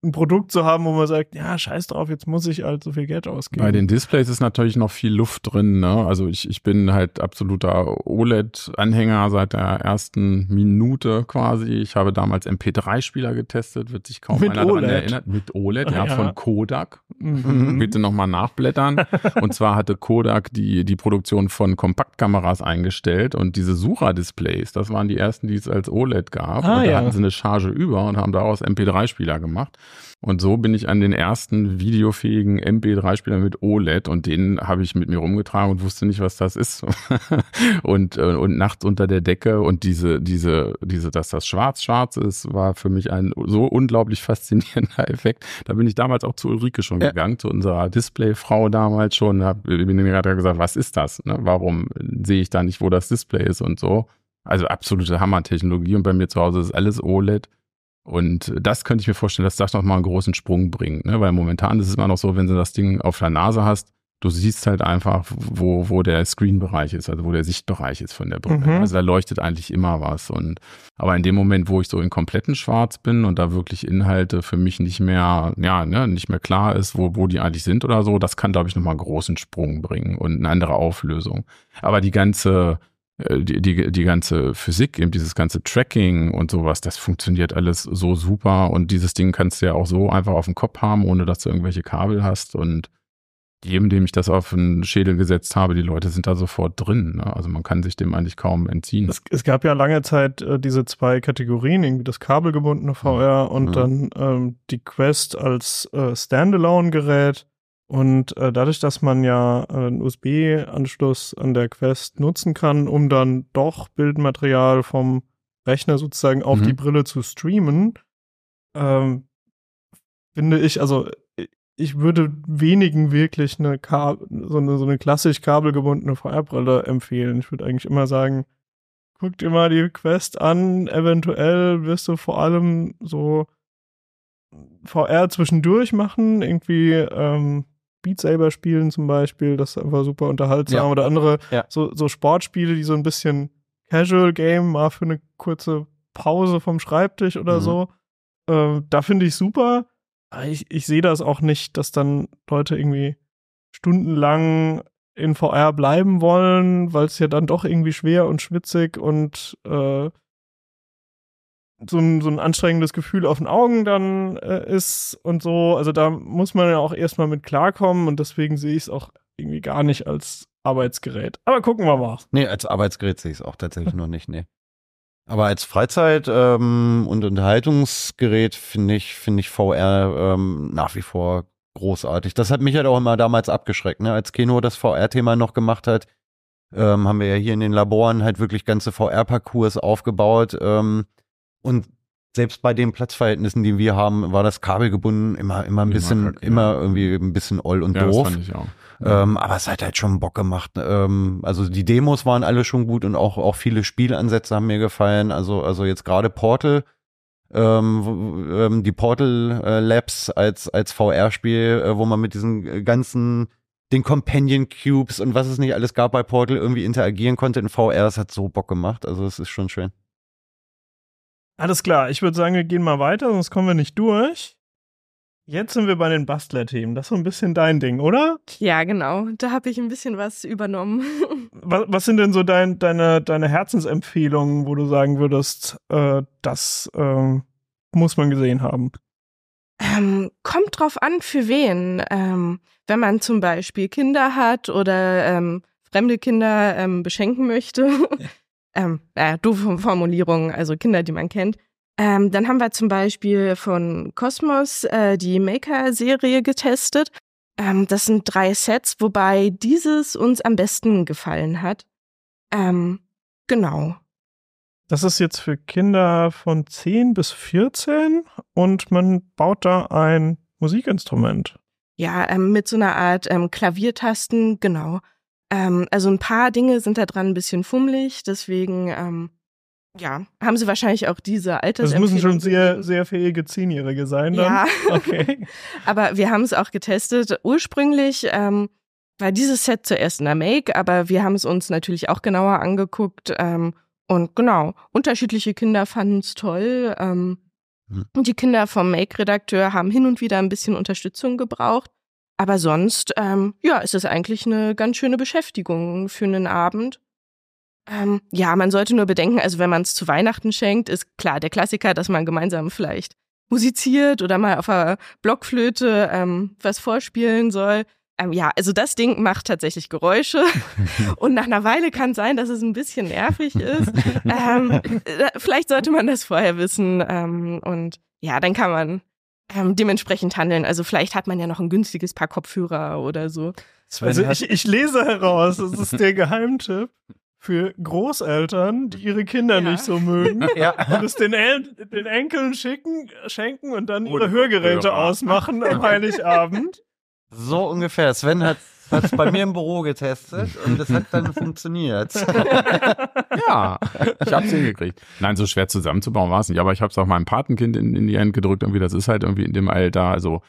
ein Produkt zu haben, wo man sagt, ja, scheiß drauf, jetzt muss ich halt so viel Geld ausgeben. Bei den Displays ist natürlich noch viel Luft drin. Ne? Also ich, ich bin halt absoluter OLED-Anhänger seit der ersten Minute quasi. Ich habe damals MP3-Spieler getestet, wird sich kaum Mit einer daran OLED? erinnert. Mit OLED, ja, ja. von Kodak. Mhm. Bitte nochmal nachblättern. und zwar hatte Kodak die, die Produktion von Kompaktkameras eingestellt und diese Sucher-Displays, das waren die ersten, die es als OLED gab. Ah, und da ja. hatten sie eine Charge über und haben daraus MP3-Spieler gemacht. Und so bin ich an den ersten videofähigen MP3-Spieler mit OLED und den habe ich mit mir rumgetragen und wusste nicht, was das ist. und, äh, und nachts unter der Decke und diese, diese, diese, dass das schwarz-schwarz ist, war für mich ein so unglaublich faszinierender Effekt. Da bin ich damals auch zu Ulrike schon Ja. gegangen, zu unserer Displayfrau damals schon. Hab, bin mir gerade gesagt, was ist das? Ne? Warum sehe ich da nicht, wo das Display ist und so? Also absolute Hammertechnologie und bei mir zu Hause ist alles OLED. Und das könnte ich mir vorstellen, dass das noch mal einen großen Sprung bringt, ne? weil momentan ist es immer noch so, wenn du das Ding auf der Nase hast, du siehst halt einfach, wo, wo der Screen-Bereich ist, also wo der Sichtbereich ist von der Brille. Mhm. Also da leuchtet eigentlich immer was. Und aber in dem Moment, wo ich so in kompletten Schwarz bin und da wirklich Inhalte für mich nicht mehr, ja, ne, nicht mehr klar ist, wo, wo die eigentlich sind oder so, das kann, glaube ich, nochmal einen großen Sprung bringen und eine andere Auflösung. Aber die ganze, die, die, die ganze Physik, eben dieses ganze Tracking und sowas, das funktioniert alles so super und dieses Ding kannst du ja auch so einfach auf dem Kopf haben, ohne dass du irgendwelche Kabel hast und jedem, dem ich das auf den Schädel gesetzt habe, die Leute sind da sofort drin. Ne? Also man kann sich dem eigentlich kaum entziehen. Es, es gab ja lange Zeit äh, diese zwei Kategorien, irgendwie das kabelgebundene VR und Mhm. dann ähm, die Quest als äh, Standalone-Gerät. Und äh, dadurch, dass man ja äh, einen USB-Anschluss an der Quest nutzen kann, um dann doch Bildmaterial vom Rechner sozusagen auf Mhm. die Brille zu streamen, ähm, finde ich, also ich würde wenigen wirklich eine, Ka so eine, so eine klassisch kabelgebundene VR-Brille empfehlen. Ich würde eigentlich immer sagen, guck dir mal die Quest an. Eventuell wirst du vor allem so VR zwischendurch machen, irgendwie ähm, Beat Saber spielen zum Beispiel, das ist einfach super unterhaltsam. Ja. Oder andere Ja. so, so Sportspiele, die so ein bisschen Casual Game, mal für eine kurze Pause vom Schreibtisch oder Mhm. so. Ähm, da finde ich super. Ich, ich sehe das auch nicht, dass dann Leute irgendwie stundenlang in VR bleiben wollen, weil es ja dann doch irgendwie schwer und schwitzig und äh, so ein, so ein anstrengendes Gefühl auf den Augen dann äh, ist und so. Also da muss man ja auch erstmal mit klarkommen und deswegen sehe ich es auch irgendwie gar nicht als Arbeitsgerät. Aber gucken wir mal. Nee, als Arbeitsgerät sehe ich es auch tatsächlich noch nicht, nee. Aber als Freizeit- ähm, und Unterhaltungsgerät finde ich, finde ich VR ähm, nach wie vor großartig. Das hat mich halt auch immer damals abgeschreckt, ne? Als Kino das VR-Thema noch gemacht hat, ähm, haben wir ja hier in den Laboren halt wirklich ganze VR-Parcours aufgebaut. Ähm, und selbst bei den Platzverhältnissen, die wir haben, war das kabelgebunden immer, immer ein bisschen, ja. immer irgendwie ein bisschen oll und Ja, das doof. fand ich auch. Ähm, aber es hat halt schon Bock gemacht. Ähm, also die Demos waren alle schon gut und auch, auch viele Spielansätze haben mir gefallen. Also, also jetzt gerade Portal, ähm, ähm, die Portal äh, Labs als, als VR-Spiel, äh, wo man mit diesen ganzen, den Companion Cubes und was es nicht alles gab bei Portal irgendwie interagieren konnte in VR. Das hat so Bock gemacht. Also es ist schon schön. Alles klar, ich würde sagen, wir gehen mal weiter, sonst kommen wir nicht durch. Jetzt sind wir bei den Bastler-Themen. Das ist so ein bisschen dein Ding, oder? Ja, genau. Da habe ich ein bisschen was übernommen. Was, was sind denn so dein, deine, deine Herzensempfehlungen, wo du sagen würdest, äh, das ähm, muss man gesehen haben? Ähm, kommt drauf an, für wen. Ähm, wenn man zum Beispiel Kinder hat oder ähm, fremde Kinder ähm, beschenken möchte, ähm, äh, doofe Formulierung, also Kinder, die man kennt, ähm, dann haben wir zum Beispiel von Cosmos äh, die Maker-Serie getestet. Ähm, das sind drei Sets, wobei dieses uns am besten gefallen hat. Ähm, genau. Das ist jetzt für Kinder von 10 bis 14 und man baut da ein Musikinstrument. Ja, ähm, mit so einer Art ähm, Klaviertasten, genau. Ähm, also ein paar Dinge sind da dran ein bisschen fummelig, deswegen, ähm, ja, haben sie wahrscheinlich auch diese Das Altersempfehlung. müssen schon sehr, sehr fähige Zehnjährige sein dann. Ja, Okay. aber wir haben es auch getestet. Ursprünglich ähm, war dieses Set zuerst in der Make, aber wir haben es uns natürlich auch genauer angeguckt. Ähm, und genau, unterschiedliche Kinder fanden es toll. Ähm, Hm. und die Kinder vom Make-Redakteur haben hin und wieder ein bisschen Unterstützung gebraucht. Aber sonst, ähm, ja, ist es eigentlich eine ganz schöne Beschäftigung für einen Abend. Ähm, ja, man sollte nur bedenken, also wenn man es zu Weihnachten schenkt, ist klar der Klassiker, dass man gemeinsam vielleicht musiziert oder mal auf einer Blockflöte ähm, was vorspielen soll. Ähm, ja, also das Ding macht tatsächlich Geräusche und nach einer Weile kann sein, dass es ein bisschen nervig ist. ähm, äh, vielleicht sollte man das vorher wissen ähm, und ja, dann kann man ähm, dementsprechend handeln. Also vielleicht hat man ja noch ein günstiges Paar Kopfhörer oder so. Sven Also ich, ich lese heraus, das ist der Geheimtipp für Großeltern, die ihre Kinder Ja. nicht so mögen. ja. Und es den, El den Enkeln schicken, schenken und dann ihre Ohne Hörgeräte ausmachen am Heiligabend. So ungefähr. Sven hat es bei mir im Büro getestet und es hat dann funktioniert. Ja, ich hab's hingekriegt. Nein, so schwer zusammenzubauen war es nicht, aber ich hab's auch meinem Patenkind in, in die Hand gedrückt. Irgendwie, das ist halt irgendwie in dem Alter, also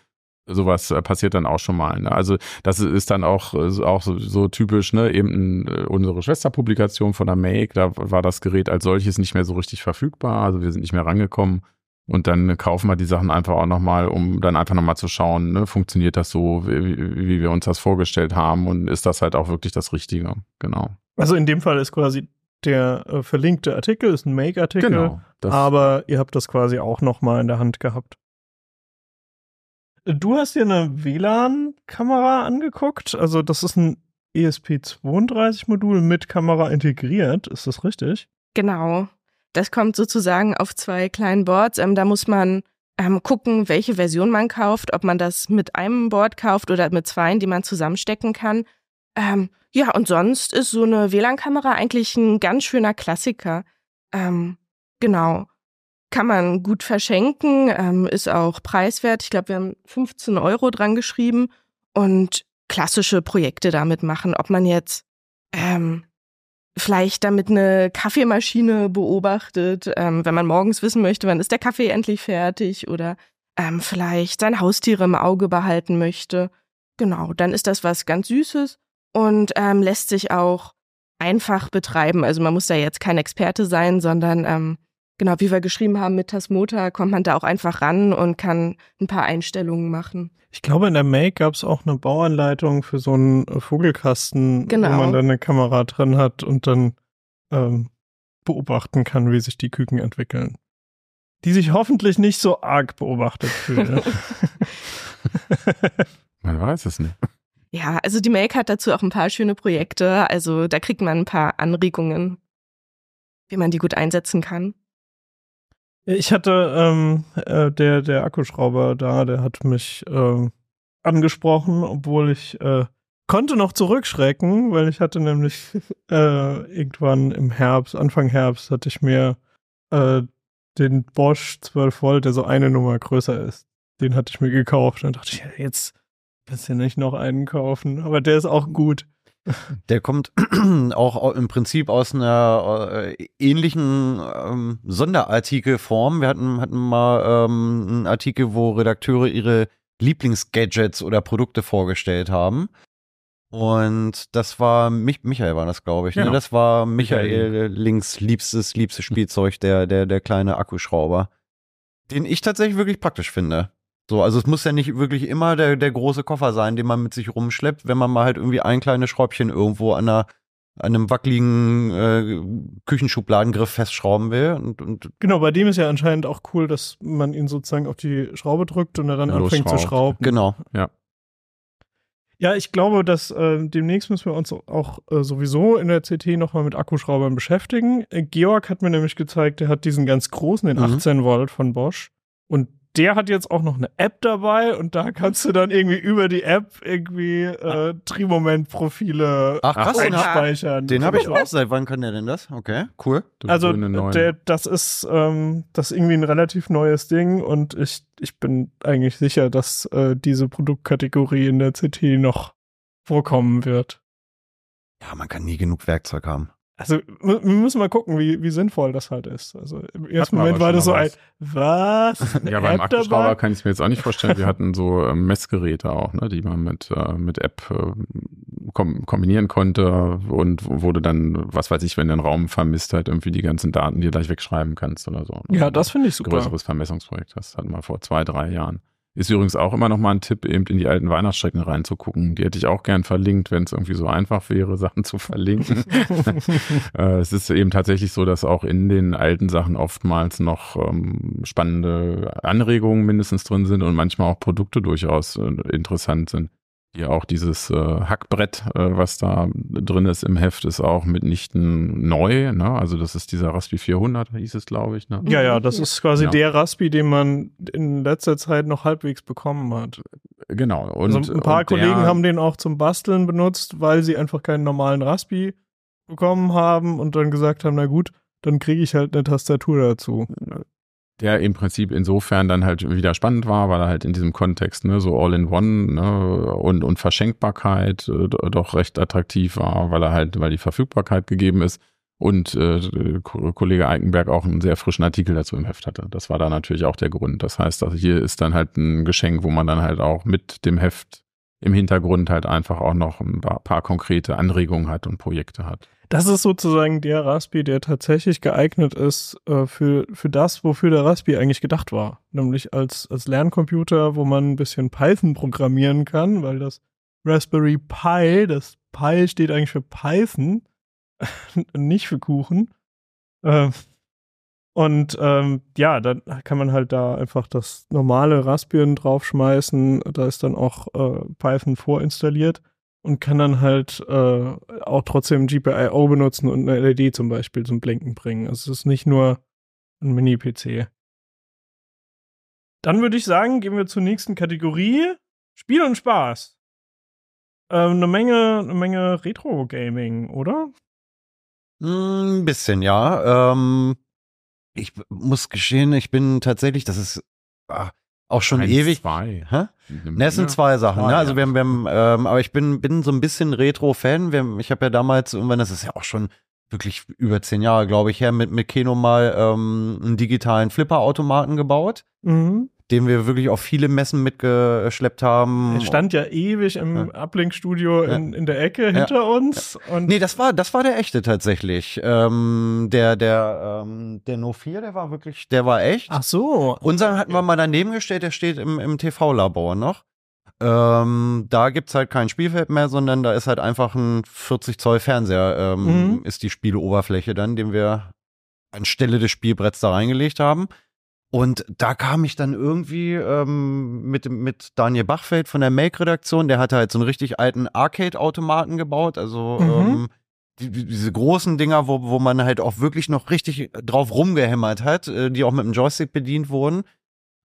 sowas äh, passiert dann auch schon mal. Ne? Also das ist dann auch, äh, so- auch so, so typisch, ne, eben äh, unsere Schwesterpublikation von der Make, da war das Gerät als solches nicht mehr so richtig verfügbar, also wir sind nicht mehr rangekommen. Und dann kaufen wir die Sachen einfach auch nochmal, um dann einfach nochmal zu schauen, ne, funktioniert das so, wie, wie wir uns das vorgestellt haben und ist das halt auch wirklich das Richtige. Genau. Also in dem Fall ist quasi der äh, verlinkte Artikel, ist ein Make-Artikel, Genau. Aber ihr habt das quasi auch noch mal in der Hand gehabt. Du hast dir eine WLAN-Kamera angeguckt, also das ist ein E ESP32-Modul mit Kamera integriert, ist das richtig? Genau. Das kommt sozusagen auf zwei kleinen Boards. Ähm, da muss man ähm, gucken, welche Version man kauft, ob man das mit einem Board kauft oder mit zweien, die man zusammenstecken kann. Ähm, ja, und sonst ist so eine WLAN-Kamera eigentlich ein ganz schöner Klassiker. Ähm, genau. Kann man gut verschenken, ähm, ist auch preiswert. Ich glaube, wir haben 15 Euro dran geschrieben und klassische Projekte damit machen. Ob man jetzt ähm, vielleicht damit eine Kaffeemaschine beobachtet, ähm, wenn man morgens wissen möchte, wann ist der Kaffee endlich fertig oder ähm, vielleicht seine Haustiere im Auge behalten möchte. Genau, dann ist das was ganz Süßes und ähm, lässt sich auch einfach betreiben. Also man muss da jetzt kein Experte sein, sondern ähm, genau wie wir geschrieben haben mit Tasmota kommt man da auch einfach ran und kann ein paar Einstellungen machen. Ich glaube, in der Make gab es auch eine Bauanleitung für so einen Vogelkasten, Genau. wo man dann eine Kamera drin hat und dann ähm, beobachten kann, wie sich die Küken entwickeln. die sich hoffentlich nicht so arg beobachtet fühlen. Man weiß es nicht. Ja, also die Make hat dazu auch ein paar schöne Projekte. Also da kriegt man ein paar Anregungen, wie man die gut einsetzen kann. Ich hatte ähm, äh, der der Akkuschrauber da, der hat mich ähm, angesprochen, obwohl ich äh, konnte noch zurückschrecken, weil ich hatte nämlich äh, irgendwann im Herbst, Anfang Herbst, hatte ich mir äh, den Bosch 12 Volt, der so eine Nummer größer ist, den hatte ich mir gekauft. Und dann dachte ich, ja, jetzt willst du nicht noch einen kaufen, aber der ist auch gut. Der kommt auch im Prinzip aus einer äh, ähnlichen ähm, Sonderartikelform. Wir hatten, hatten mal ähm, einen Artikel, wo Redakteure ihre Lieblingsgadgets oder Produkte vorgestellt haben. Und das war Mich Michael war das, glaube ich. Ne? Genau. Das war Michael, Michael. links liebstes, liebstes Spielzeug, der, der, der kleine Akkuschrauber. Den ich tatsächlich wirklich praktisch finde. So, also es muss ja nicht wirklich immer der, der große Koffer sein, den man mit sich rumschleppt, wenn man mal halt irgendwie ein kleines Schräubchen irgendwo an einer an einem wackeligen äh, Küchenschubladengriff festschrauben will. Und, und Genau, bei dem ist ja anscheinend auch cool, dass man ihn sozusagen auf die Schraube drückt und er dann anfängt zu schrauben. genau. Ja, ich glaube, dass äh, demnächst müssen wir uns auch äh, sowieso in der CT nochmal mit Akkuschraubern beschäftigen. Äh, Georg hat mir nämlich gezeigt, der hat diesen ganz großen, den Mhm. 18 Volt von Bosch. Und der hat jetzt auch noch eine App dabei und da kannst du dann irgendwie über die App irgendwie äh, Drehmomentprofile Ach krass, den, hab- einspeichern. den habe ich auch. Seit wann kann der denn das? Okay, cool. Du Also der, das ist ähm, das ist irgendwie ein relativ neues Ding und ich, ich bin eigentlich sicher, dass äh, diese Produktkategorie in der CT noch vorkommen wird. Ja, man kann nie genug Werkzeug haben. Also wir müssen mal gucken, wie, wie sinnvoll das halt ist. Also im ersten Moment war das so mal ein Was? Ja, beim dabei? kann ich es mir jetzt auch nicht vorstellen. Wir hatten so ähm, Messgeräte auch, ne, die man mit, äh, mit App äh, kom kombinieren konnte und du dann, was weiß ich, wenn der einen Raum vermisst, halt irgendwie die ganzen Daten dir gleich wegschreiben kannst oder so. ne? Ja, das finde ich super. Größeres Vermessungsprojekt. Das hatten wir vor zwei, drei Jahren. Ist übrigens auch immer noch mal ein Tipp, eben in die alten Weihnachtsstrecken reinzugucken. Die hätte ich auch gern verlinkt, wenn es irgendwie so einfach wäre, Sachen zu verlinken. Äh, es ist eben tatsächlich so, dass auch in den alten Sachen oftmals noch ähm, spannende Anregungen mindestens drin sind und manchmal auch Produkte durchaus äh, interessant sind. Hier auch dieses äh, Hackbrett, äh, was da drin ist im Heft, ist auch mitnichten neu. Ne? Also das ist dieser Raspi 400, hieß es, glaube ich. Ne? Ja, ja, das ist quasi Ja. der Raspi, den man in letzter Zeit noch halbwegs bekommen hat. Genau. Und, also ein paar und Kollegen haben den auch zum Basteln benutzt, weil sie einfach keinen normalen Raspi bekommen haben und dann gesagt haben, na gut, dann kriege ich halt eine Tastatur dazu. Der im Prinzip insofern dann halt wieder spannend war, weil er halt in diesem Kontext ne, so All-in-One ne, und, und Verschenkbarkeit äh, do- doch recht attraktiv war, weil er halt, weil die Verfügbarkeit gegeben ist und äh, Ko- Kollege Eikenberg auch einen sehr frischen Artikel dazu im Heft hatte. Das war da natürlich auch der Grund. Das heißt, also hier ist dann halt ein Geschenk, wo man dann halt auch mit dem Heft im Hintergrund halt einfach auch noch ein paar konkrete Anregungen hat und Projekte hat. Das ist sozusagen der Raspi, der tatsächlich geeignet ist äh, für, für das, wofür der Raspi eigentlich gedacht war. Nämlich als, als Lerncomputer, wo man ein bisschen Python programmieren kann, weil das Raspberry Pi, das Pi steht eigentlich für Python, nicht für Kuchen. Äh, und ähm, ja, dann kann man halt da einfach das normale Raspbian draufschmeißen. Da ist dann auch äh, Python vorinstalliert und kann dann halt äh, auch trotzdem GPIO benutzen und eine LED zum Beispiel zum Blinken bringen. Also es ist nicht nur ein Mini-PC. Dann würde ich sagen, gehen wir zur nächsten Kategorie. Spiel und Spaß. Ähm, eine Menge, eine Menge Retro-Gaming, oder? Ein bisschen, ja. Ähm, ich muss gestehen, ich bin tatsächlich, das ist ah, auch schon Eins, ewig. Zwei. Hä? Ne, es sind zwei Sachen. Ah, ne? Also ja. wir haben, wir haben ähm, aber ich bin, bin so ein bisschen Retro-Fan. Wir haben- Ich habe ja damals irgendwann, das ist ja auch schon wirklich über zehn Jahre, glaube ich, her, mit, mit Keno mal ähm, einen digitalen Flipper-Automaten gebaut, Mhm. Den wir wirklich auf viele Messen mitgeschleppt haben. Er stand ja ewig im Ja. Uplink-Studio in, in der Ecke hinter uns. Und Nee, das war, das war der echte tatsächlich. Ähm, der, der, ähm, der No 4, der war wirklich, der war echt. Ach so. Unseren hatten wir mal daneben gestellt, der steht im, im TV-Labor noch. Ähm, da gibt's halt kein Spielfeld mehr, sondern da ist halt einfach ein 40 Zoll Fernseher, ähm, Mhm. ist die Spieleoberfläche dann, den wir anstelle des Spielbretts da reingelegt haben. Und da kam ich dann irgendwie ähm, mit, mit Daniel Bachfeld von der Make-Redaktion, der hatte halt so einen richtig alten Arcade-Automaten gebaut, also Mhm. ähm, die, die- diese großen Dinger, wo, wo man halt auch wirklich noch richtig drauf rumgehämmert hat, äh, die auch mit dem Joystick bedient wurden.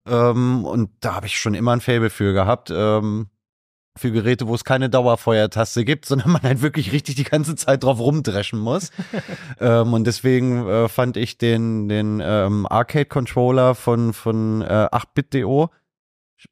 Ähm, und da habe ich schon immer ein Fable für gehabt. Ähm, für Geräte, wo es keine Dauerfeuertaste gibt, sondern man halt wirklich richtig die ganze Zeit drauf rumdreschen muss. ähm, und deswegen äh, fand ich den, den ähm, Arcade-Controller von, von äh, 8-Bit.do,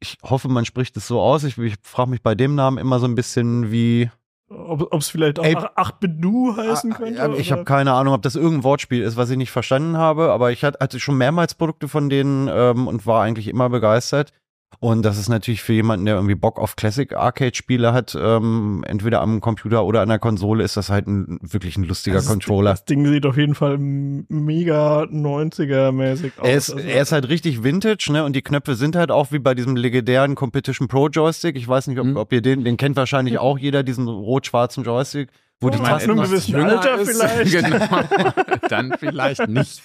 ich hoffe, man spricht es so aus. Ich, ich frage mich bei dem Namen immer so ein bisschen wie. Ob es vielleicht auch Ey, 8-Bit-Du heißen Ah, könnte? ja, ich habe keine Ahnung, ob das irgendein Wortspiel ist, was ich nicht verstanden habe, aber ich hatte, hatte schon mehrmals Produkte von denen ähm, und war eigentlich immer begeistert. Und das ist natürlich für jemanden, der irgendwie Bock auf Classic Arcade-Spiele hat, ähm, entweder am Computer oder an der Konsole, ist das halt ein, wirklich ein lustiger Das ist- Controller. Das Ding sieht auf jeden Fall mega 90er-mäßig aus. Er ist, Also, er ist halt richtig Vintage, ne? Und die Knöpfe sind halt auch wie bei diesem legendären Competition Pro Joystick. Ich weiß nicht, ob, Mhm. ob ihr den, den kennt wahrscheinlich auch jeder, diesen rot-schwarzen Joystick, wo die Oh, ab Tasten einem gewissen jünger Alter ist, vielleicht. Genau. Dann vielleicht nicht.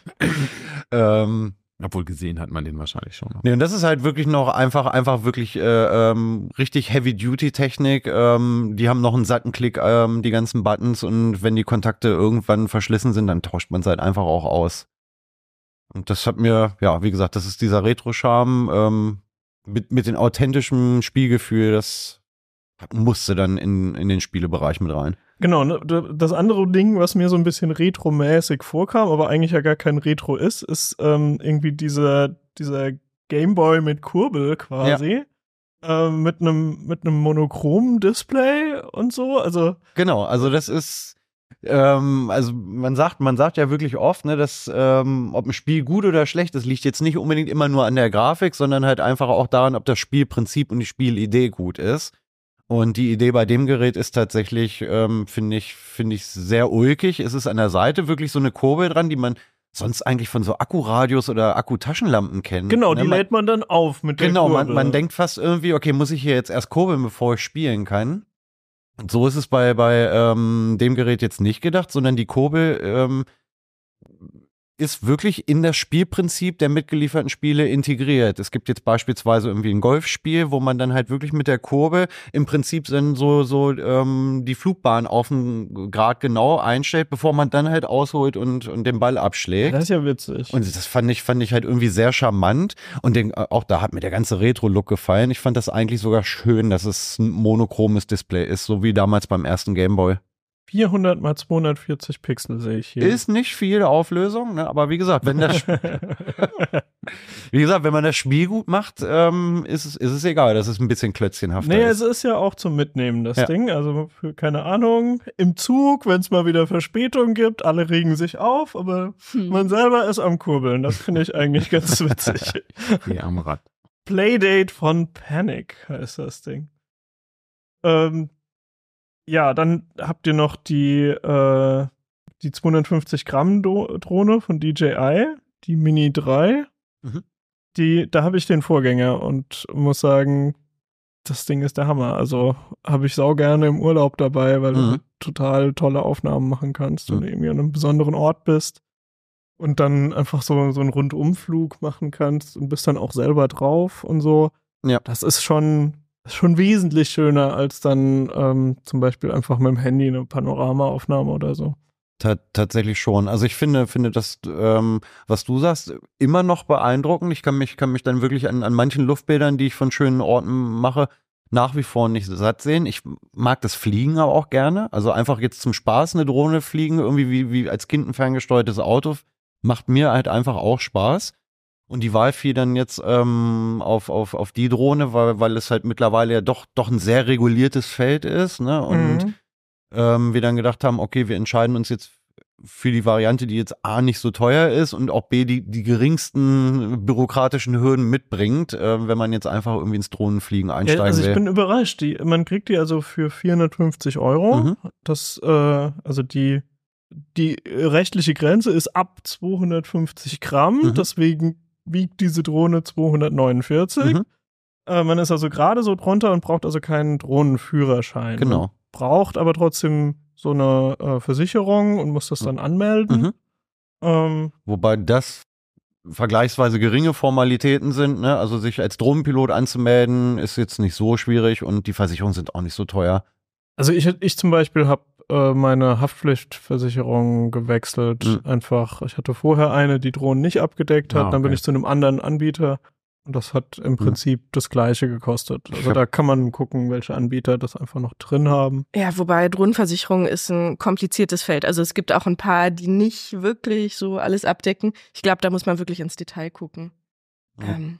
ähm, Obwohl gesehen hat man den wahrscheinlich schon. noch. Nee, und das ist halt wirklich noch einfach, einfach wirklich äh, ähm, richtig Heavy-Duty-Technik. Ähm, die haben noch einen satten Klick, ähm, die ganzen Buttons und wenn die Kontakte irgendwann verschlissen sind, dann tauscht man es halt einfach auch aus. Und das hat mir, ja, wie gesagt, das ist dieser Retro-Charme ähm, mit, mit dem authentischen Spielgefühl, das musste dann in, in den Spielebereich mit rein. Genau, ne, das andere Ding, was mir so ein bisschen retromäßig vorkam, aber eigentlich ja gar kein Retro ist, ist ähm, irgendwie dieser, dieser Gameboy mit Kurbel quasi. Ähm, mit einem mit einem monochromen Display und so. Also Genau, also das ist, ähm, also man sagt, man sagt ja wirklich oft, ne, dass ähm, ob ein Spiel gut oder schlecht ist, liegt jetzt nicht unbedingt immer nur an der Grafik, sondern halt einfach auch daran, ob das Spielprinzip und die Spielidee gut ist. Und die Idee bei dem Gerät ist tatsächlich, ähm, finde ich, finde ich sehr ulkig. Es ist an der Seite wirklich so eine Kurbel dran, die man sonst eigentlich von so Akkuradios oder Akkutaschenlampen kennt. genau, ne? die man, lädt man dann auf mit der Genau, Kurbel. man, man denkt fast irgendwie, okay, muss ich hier jetzt erst kurbeln, bevor ich spielen kann? Und so ist es bei, bei ähm, dem Gerät jetzt nicht gedacht, sondern die Kurbel ähm, ist wirklich in das Spielprinzip der mitgelieferten Spiele integriert. Es gibt jetzt beispielsweise irgendwie ein Golfspiel, wo man dann halt wirklich mit der Kurbel im Prinzip dann so, so ähm, die Flugbahn auf den Grad genau einstellt, bevor man dann halt ausholt und, und den Ball abschlägt. das ist ja witzig. Und das fand ich, fand ich halt irgendwie sehr charmant. Und den, auch da hat mir der ganze Retro-Look gefallen. Ich fand das eigentlich sogar schön, dass es ein monochromes Display ist, so wie damals beim ersten Gameboy. 400 mal 240 Pixel sehe ich hier. Ist nicht viel Auflösung, ne? aber wie gesagt, wenn das, wie gesagt, wenn man das Spiel gut macht, ähm, ist, es, ist es egal, das ist ein bisschen klötzchenhafter. Nee, ist. es ist ja auch zum Mitnehmen, das Ja. Ding. Also, für, keine Ahnung, im Zug, wenn es mal wieder Verspätung gibt, alle regen sich auf, aber Hm. man selber ist am Kurbeln. Das finde ich eigentlich ganz witzig. Geh am Rad. Playdate von Panic heißt das Ding. Ähm, ja, dann habt ihr noch die, äh, die 250 Gramm Do Drohne von DJI, die Mini 3. Mhm. Die, da habe ich den Vorgänger und muss sagen, das Ding ist der Hammer. Also habe ich sau gerne im Urlaub dabei, weil du Mhm. halt total tolle Aufnahmen machen kannst und Mhm. irgendwie an einem besonderen Ort bist und dann einfach so, so einen Rundumflug machen kannst und bist dann auch selber drauf und so. Ja. Das ist schon, schon wesentlich schöner als dann ähm, zum Beispiel einfach mit dem Handy eine Panoramaaufnahme oder so. Ta tatsächlich schon. Also ich finde, finde das, ähm, was du sagst, immer noch beeindruckend. Ich kann mich, kann mich dann wirklich an, an manchen Luftbildern, die ich von schönen Orten mache, nach wie vor nicht satt sehen. Ich mag das Fliegen aber auch gerne. Also einfach jetzt zum Spaß eine Drohne fliegen, irgendwie wie, wie als Kind ein ferngesteuertes Auto, macht mir halt einfach auch Spaß. Und die Wahl fiel dann jetzt ähm, auf, auf, auf die Drohne, weil, weil es halt mittlerweile ja doch, doch ein sehr reguliertes Feld ist. Ne? Und Mhm. ähm, wir dann gedacht haben, okay, wir entscheiden uns jetzt für die Variante, die jetzt A nicht so teuer ist und auch B die, die geringsten bürokratischen Hürden mitbringt, äh, wenn man jetzt einfach irgendwie ins Drohnenfliegen Ja, einsteigen also ich will. bin überrascht. Die, man kriegt die also für 450 Euro. Mhm. Das, äh, also die, die rechtliche Grenze ist ab 250 Gramm. Mhm. Deswegen wiegt diese Drohne 249. Mhm. Äh, man ist also gerade so drunter und braucht also keinen Drohnenführerschein. Man Genau. braucht aber trotzdem so eine äh, Versicherung und muss das dann anmelden. Mhm. Ähm, Wobei das vergleichsweise geringe Formalitäten sind. Ne? Also sich als Drohnenpilot anzumelden, ist jetzt nicht so schwierig und die Versicherungen sind auch nicht so teuer. Also ich, ich zum Beispiel habe äh, meine Haftpflichtversicherung gewechselt. Mhm. Einfach, ich hatte vorher eine, die Drohnen nicht abgedeckt hat. Ah, Dann bin okay. ich zu einem anderen Anbieter. Und das hat im Prinzip das Gleiche gekostet. Also da kann man gucken, welche Anbieter das einfach noch drin haben. Ja, wobei Drohnenversicherung ist ein kompliziertes Feld. Also es gibt auch ein paar, die nicht wirklich so alles abdecken. Ich glaube, da muss man wirklich ins Detail gucken. Ja. Ähm,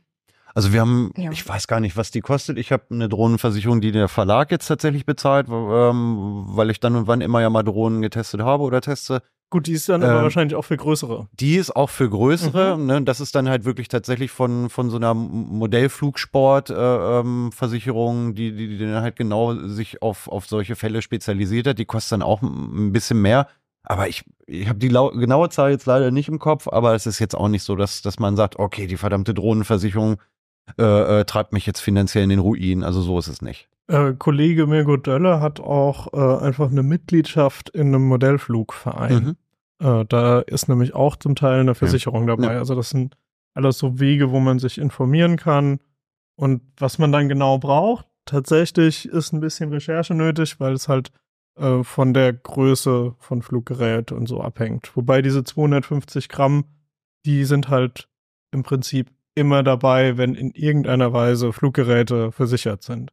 Also wir haben, Ja. ich weiß gar nicht, was die kostet. Ich habe eine Drohnenversicherung, die der Verlag jetzt tatsächlich bezahlt, ähm, weil ich dann und wann immer ja mal Drohnen getestet habe oder teste. Gut, die ist dann aber Ähm, wahrscheinlich auch für größere. Die ist auch für größere. Ne? Das ist dann halt wirklich tatsächlich von, von so einer Modellflugsport-Versicherung, äh, ähm, die, die, die dann halt genau sich auf, auf solche Fälle spezialisiert hat. Die kostet dann auch ein bisschen mehr. Aber ich, ich habe die genaue Zahl jetzt leider nicht im Kopf, aber es ist jetzt auch nicht so, dass, dass man sagt, okay, die verdammte Drohnenversicherung äh, äh, treibt mich jetzt finanziell in den Ruin. Also so ist es nicht. Äh, Kollege Mirko Dölle hat auch äh, einfach eine Mitgliedschaft in einem Modellflugverein. Mhm. Äh, da ist nämlich auch zum Teil eine Versicherung dabei. Ja. Also das sind alles so Wege, wo man sich informieren kann. Und was man dann genau braucht, tatsächlich ist ein bisschen Recherche nötig, weil es halt äh, von der Größe von Fluggerät und so abhängt. Wobei diese 250 Gramm, die sind halt im Prinzip immer dabei, wenn in irgendeiner Weise Fluggeräte versichert sind.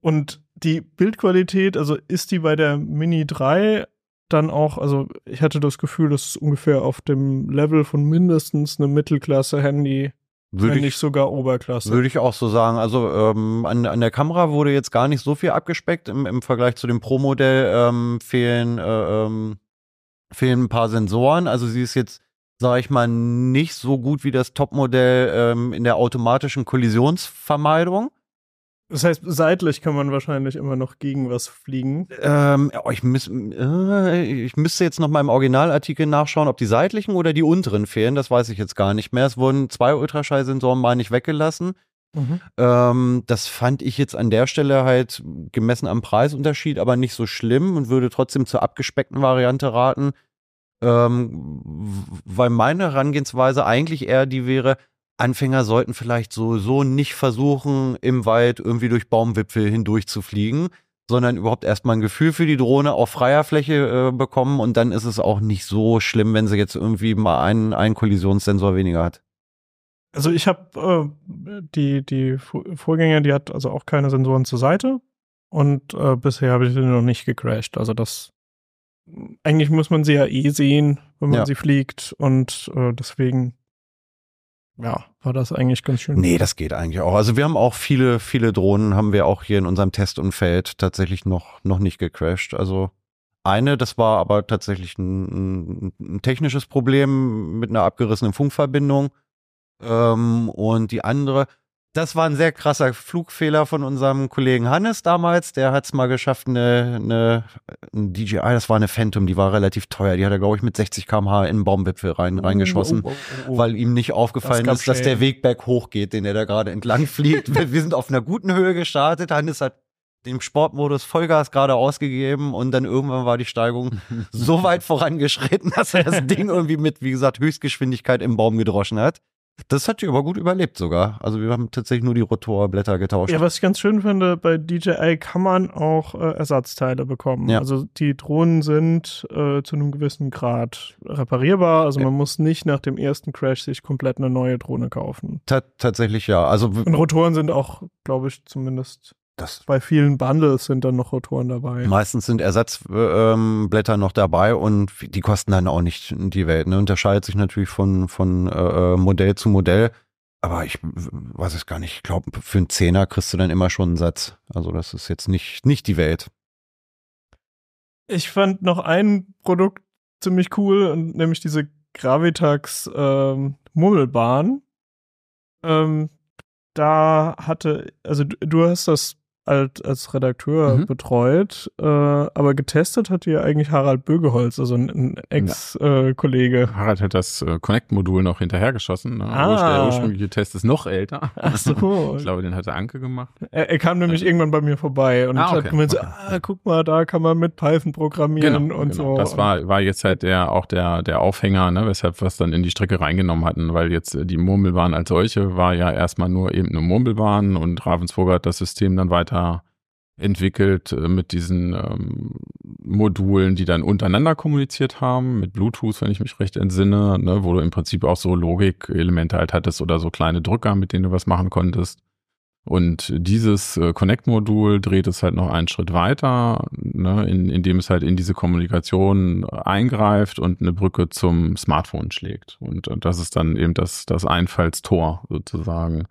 Und die Bildqualität, also ist die bei der Mini 3 dann auch, also ich hatte das Gefühl, das ist ungefähr auf dem Level von mindestens einem Mittelklasse-Handy, Würde wenn ich, nicht sogar Oberklasse. Würde ich auch so sagen. Also ähm, an, an der Kamera wurde jetzt gar nicht so viel abgespeckt im, im Vergleich zu dem Pro-Modell. Ähm, fehlen, äh, ähm, fehlen ein paar Sensoren. Also sie ist jetzt, sage ich mal, nicht so gut wie das Top-Modell ähm, in der automatischen Kollisionsvermeidung. Das heißt, seitlich kann man wahrscheinlich immer noch gegen was fliegen. Ähm, oh, ich, müß, äh, ich müsste jetzt noch mal im Originalartikel nachschauen, ob die seitlichen oder die unteren fehlen. Das weiß ich jetzt gar nicht mehr. Es wurden zwei Ultraschallsensoren, meine ich, weggelassen. Ähm, das fand ich jetzt an der Stelle halt gemessen am Preisunterschied aber nicht so schlimm und würde trotzdem zur abgespeckten Variante raten. Ähm, weil meine Herangehensweise eigentlich eher die wäre, Anfänger sollten vielleicht sowieso nicht versuchen, im Wald irgendwie durch Baumwipfel hindurch zu fliegen, sondern überhaupt erstmal ein Gefühl für die Drohne auf freier Fläche äh, bekommen und dann ist es auch nicht so schlimm, wenn sie jetzt irgendwie mal einen, einen Kollisionssensor weniger hat. Also ich habe äh, die, die Vo- Vorgänger, die hat also auch keine Sensoren zur Seite und äh, bisher habe ich sie noch nicht gecrashed. Also das eigentlich muss man sie ja eh sehen, wenn man Ja. sie fliegt und äh, deswegen ja, war das eigentlich ganz schön. Nee, das geht eigentlich auch. Also wir haben auch viele, viele Drohnen haben wir auch hier in unserem Testumfeld tatsächlich noch, noch nicht gecrashed. Also eine, das war aber tatsächlich ein, ein, technisches Problem mit einer abgerissenen Funkverbindung. Ähm, und die andere, das war ein sehr krasser Flugfehler von unserem Kollegen Hannes damals. Der hat es mal geschafft, eine, eine ein DJI, das war eine Phantom, die war relativ teuer. Die hat er, glaube ich, mit 60 km/h in einen Baumwipfel rein, reingeschossen Oh, oh, oh, oh. weil ihm nicht aufgefallen gab ist, dass der. Weg berghoch geht, den er da gerade entlang fliegt. wir, wir sind auf einer guten Höhe gestartet. Hannes hat dem Sportmodus Vollgas gerade ausgegeben und dann irgendwann war die Steigung so weit vorangeschritten, dass er das Ding irgendwie mit, wie gesagt, Höchstgeschwindigkeit im Baum gedroschen hat. Das hat die aber gut überlebt sogar. Also wir haben tatsächlich nur die Rotorblätter getauscht. Ja, was ich ganz schön finde, bei DJI kann man auch äh, Ersatzteile bekommen. Ja. Also die Drohnen sind äh, zu einem gewissen Grad reparierbar. Also Ja. man muss nicht nach dem ersten Crash sich komplett eine neue Drohne kaufen. Ta tatsächlich ja. Also Und Rotoren sind auch, glaube ich, zumindest das bei vielen Bundles sind dann noch Rotoren dabei. Meistens sind Ersatzblätter ähm, noch dabei und die kosten dann auch nicht die Welt. Ne? Unterscheidet sich natürlich von, von äh, Modell zu Modell. Aber ich weiß es gar nicht. Ich glaube, für einen Zehner kriegst du dann immer schon einen Satz. Also das ist jetzt nicht, nicht die Welt. Ich fand noch ein Produkt ziemlich cool, nämlich diese Gravitax ähm, Murmelbahn. Ähm, da hatte, also du, du hast das als, als Redakteur Mhm. betreut, äh, aber getestet hat die eigentlich Harald Bögeholz, also ein, ein Ex-Kollege. Harald hat das äh, Connect-Modul noch hinterhergeschossen. Ne? Ah. Der ursprüngliche Test ist noch älter. Ach so. Ich glaube, den hatte Anke gemacht. Er, er kam nämlich irgendwann bei mir vorbei und Ah, hat okay. gemeint, so, Okay. ah, guck mal, da kann man mit Python programmieren und so. Das war, war jetzt halt der, auch der, der Aufhänger, ne, weshalb wir es dann in die Strecke reingenommen hatten, weil jetzt äh, die Murmelbahn als solche war ja erstmal nur eben eine Murmelbahn und Ravensburger hat das System dann weiter entwickelt äh, mit diesen ähm, Modulen, die dann untereinander kommuniziert haben, mit Bluetooth, wenn ich mich recht entsinne, ne, wo du im Prinzip auch so Logik-Elemente halt hattest oder so kleine Drücker, mit denen du was machen konntest. Und dieses äh, Connect-Modul dreht es halt noch einen Schritt weiter, ne, in, indem es halt in diese Kommunikation eingreift und eine Brücke zum Smartphone schlägt. Und, und das ist dann eben das, das Einfallstor sozusagen,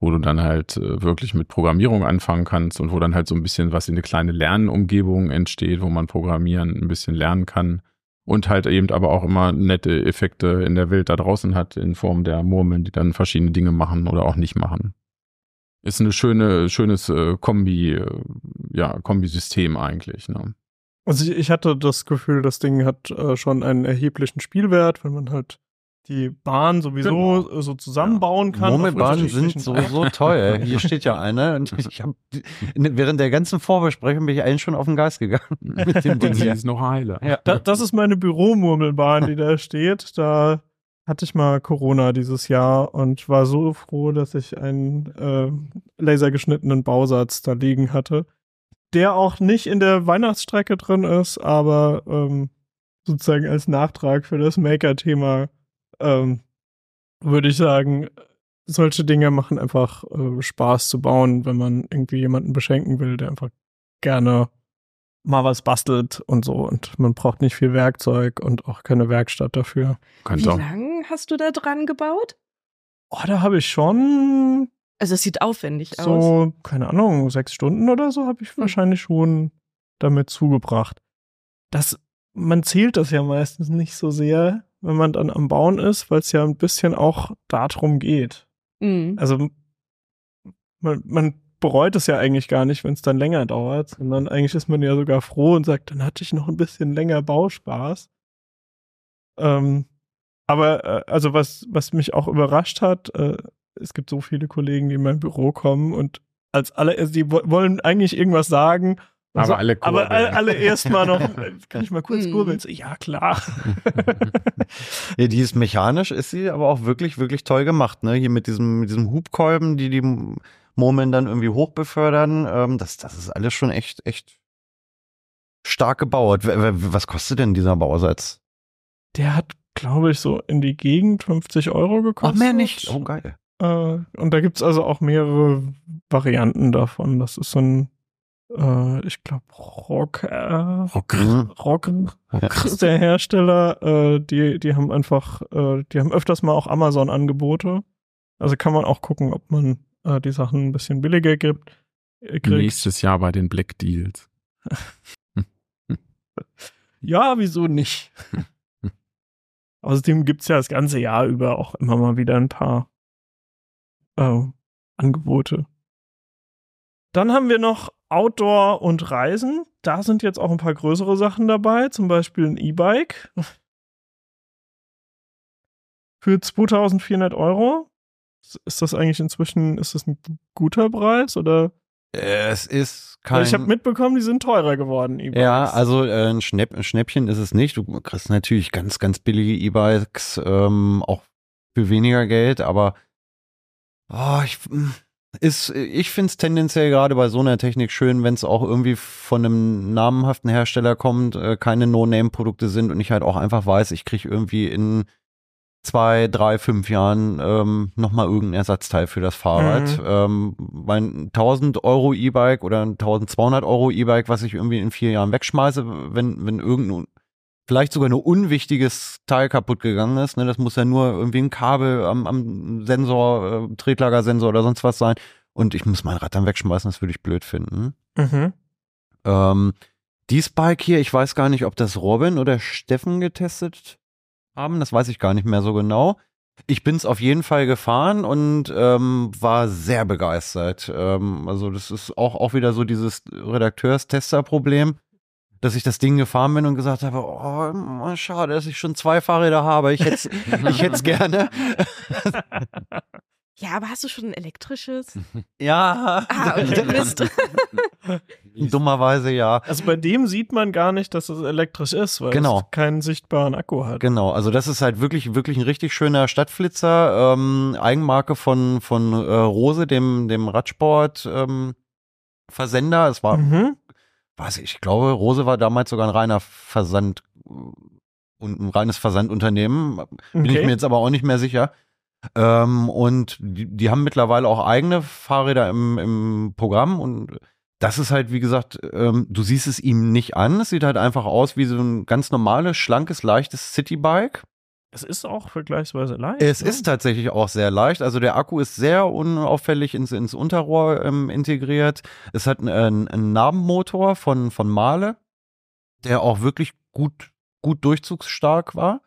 wo du dann halt äh, wirklich mit Programmierung anfangen kannst und wo dann halt so ein bisschen was in eine kleine Lernumgebung entsteht, wo man Programmieren ein bisschen lernen kann. Und halt eben aber auch immer nette Effekte in der Welt da draußen hat, in Form der Murmeln, die dann verschiedene Dinge machen oder auch nicht machen ist eine schöne, schönes äh, Kombi, äh, ja, Kombisystem eigentlich. Ne? Also ich, hatte das Gefühl, das Ding hat äh, schon einen erheblichen Spielwert, wenn man halt die Bahn sowieso äh, so zusammenbauen kann. Murmelbahnen sind sowieso toll. Hier steht ja eine und ich habe während der ganzen Vorbesprechung bin ich eigentlich schon auf den Geist gegangen mit dem Ding hier. ist noch heile. Ja. Da, das ist meine Büromurmelbahn, die da steht. Da hatte ich mal Corona dieses Jahr und war so froh, dass ich einen äh, lasergeschnittenen Bausatz da liegen hatte, der auch nicht in der Weihnachtsstrecke drin ist, aber ähm, sozusagen als Nachtrag für das Maker-Thema ähm, würde ich sagen, solche Dinge machen einfach äh, Spaß zu bauen, wenn man irgendwie jemanden beschenken will, der einfach gerne mal was bastelt und so. Und man braucht nicht viel Werkzeug und auch keine Werkstatt dafür. Kannst Wie auch. lang hast du da dran gebaut? Oh, da habe ich schon Also es sieht aufwendig aus. so, keine Ahnung, sechs Stunden oder so habe ich Hm. wahrscheinlich schon damit zugebracht. Das, man zählt das ja meistens nicht so sehr, wenn man dann am Bauen ist, weil es ja ein bisschen auch darum geht. Mhm. Also man, man bereut es ja eigentlich gar nicht, wenn es dann länger dauert, sondern eigentlich ist man ja sogar froh und sagt, dann hatte ich noch ein bisschen länger Bauspaß. Ähm, aber äh, also was, was mich auch überrascht hat, äh, es gibt so viele Kollegen, die in mein Büro kommen und als alle, also die wo- wollen eigentlich irgendwas sagen. Und Aber alle aber kurbeln. alle, alle erstmal noch, kann ich mal kurz Mhm. kurbeln? So, ja, klar. Ja, die ist mechanisch, ist sie aber auch wirklich, wirklich toll gemacht, ne? Hier mit diesem, mit diesem Hubkolben, die die Murmeln dann irgendwie hochbefördern. Ähm, das, das ist alles schon echt, echt stark gebaut. Was kostet denn dieser Bausatz? Der hat, glaube ich, so in die Gegend 50 Euro gekostet. Oh, geil. Äh, und da gibt's also auch mehrere Varianten davon. Das ist so ein, äh, ich glaube, Rock, äh, Rock, Mhm. Rock ist der Hersteller. Äh, die, die haben einfach, äh, die haben öfters mal auch Amazon-Angebote. Also kann man auch gucken, ob man äh, die Sachen ein bisschen billiger gibt. äh, kriegt. Nächstes Jahr bei den Black Deals. Ja, wieso nicht? Außerdem gibt's ja das ganze Jahr über auch immer mal wieder ein paar Angebote. Dann haben wir noch Outdoor und Reisen. Da sind jetzt auch ein paar größere Sachen dabei, zum Beispiel ein E-Bike für 2400 Euro. Ist das eigentlich inzwischen, ist das ein guter Preis oder? Es ist kein. ich habe mitbekommen, die sind teurer geworden, E-Bikes. Ja, also äh, ein, Schnäpp, ein Schnäppchen ist es nicht. Du kriegst natürlich ganz, ganz billige E-Bikes, ähm, auch für weniger Geld, aber oh, ich, mm, ist, ich finde es tendenziell gerade bei so einer Technik schön, wenn es auch irgendwie von einem namenhaften Hersteller kommt, äh, keine No-Name-Produkte sind und ich halt auch einfach weiß, ich kriege irgendwie in zwei, drei, fünf Jahren ähm, nochmal irgendein Ersatzteil für das Fahrrad. Mhm. Ähm, mein 1000 Euro E-Bike oder ein 1200 Euro E-Bike, was ich irgendwie in vier Jahren wegschmeiße, wenn, wenn irgendein, vielleicht sogar nur unwichtiges Teil kaputt gegangen ist, ne, das muss ja nur irgendwie ein Kabel am, am Sensor, äh, Tretlagersensor oder sonst was sein und ich muss mein Rad dann wegschmeißen, das würde ich blöd finden. Mhm. Ähm, dies Bike hier, ich weiß gar nicht, ob das Robin oder Steffen getestet haben, das weiß ich gar nicht mehr so genau. Ich bin es auf jeden Fall gefahren und ähm, war sehr begeistert. Ähm, also das ist auch, auch wieder so dieses Redakteurs-Tester-Problem, dass ich das Ding gefahren bin und gesagt habe, oh, schade, dass ich schon zwei Fahrräder habe. Ich hätte ich hätte gerne. Ja, aber hast du schon ein elektrisches? ja. Ah, okay, Mist. Dummerweise ja. Also bei dem sieht man gar nicht, dass es elektrisch ist, weil Genau. es keinen sichtbaren Akku hat. Genau, also das ist halt wirklich, wirklich ein richtig schöner Stadtflitzer, ähm, Eigenmarke von, von äh, Rose, dem, dem Radsport ähm, Versender. Es war, Mhm. Weiß ich, ich glaube, Rose war damals sogar ein reiner Versand und ein reines Versandunternehmen. Bin ich Okay. mir jetzt aber auch nicht mehr sicher. Ähm, und die, die haben mittlerweile auch eigene Fahrräder im, im Programm und das ist halt, wie gesagt, ähm, du siehst es ihm nicht an. Es sieht halt einfach aus wie so ein ganz normales, schlankes, leichtes Citybike. Es ist auch vergleichsweise leicht. Es ne? ist tatsächlich auch sehr leicht. Also der Akku ist sehr unauffällig ins, ins Unterrohr ähm, integriert. Es hat einen, einen Narbenmotor von, von Mahle, der auch wirklich gut, gut durchzugsstark war.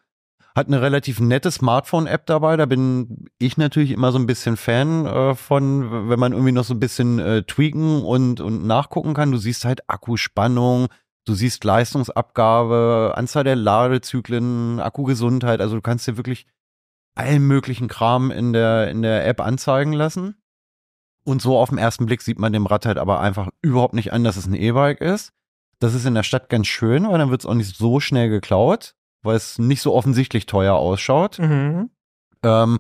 Hat eine relativ nette Smartphone-App dabei. Da bin ich natürlich immer so ein bisschen Fan äh, von, wenn man irgendwie noch so ein bisschen äh, tweaken und, und nachgucken kann. Du siehst halt Akkuspannung, du siehst Leistungsabgabe, Anzahl der Ladezyklen, Akkugesundheit. Also du kannst dir wirklich allen möglichen Kram in der, in der App anzeigen lassen. Und so auf den ersten Blick sieht man dem Rad halt aber einfach überhaupt nicht an, dass es ein E-Bike ist. Das ist in der Stadt ganz schön, weil dann wird es auch nicht so schnell geklaut, weil es nicht so offensichtlich teuer ausschaut. Mhm. Ähm,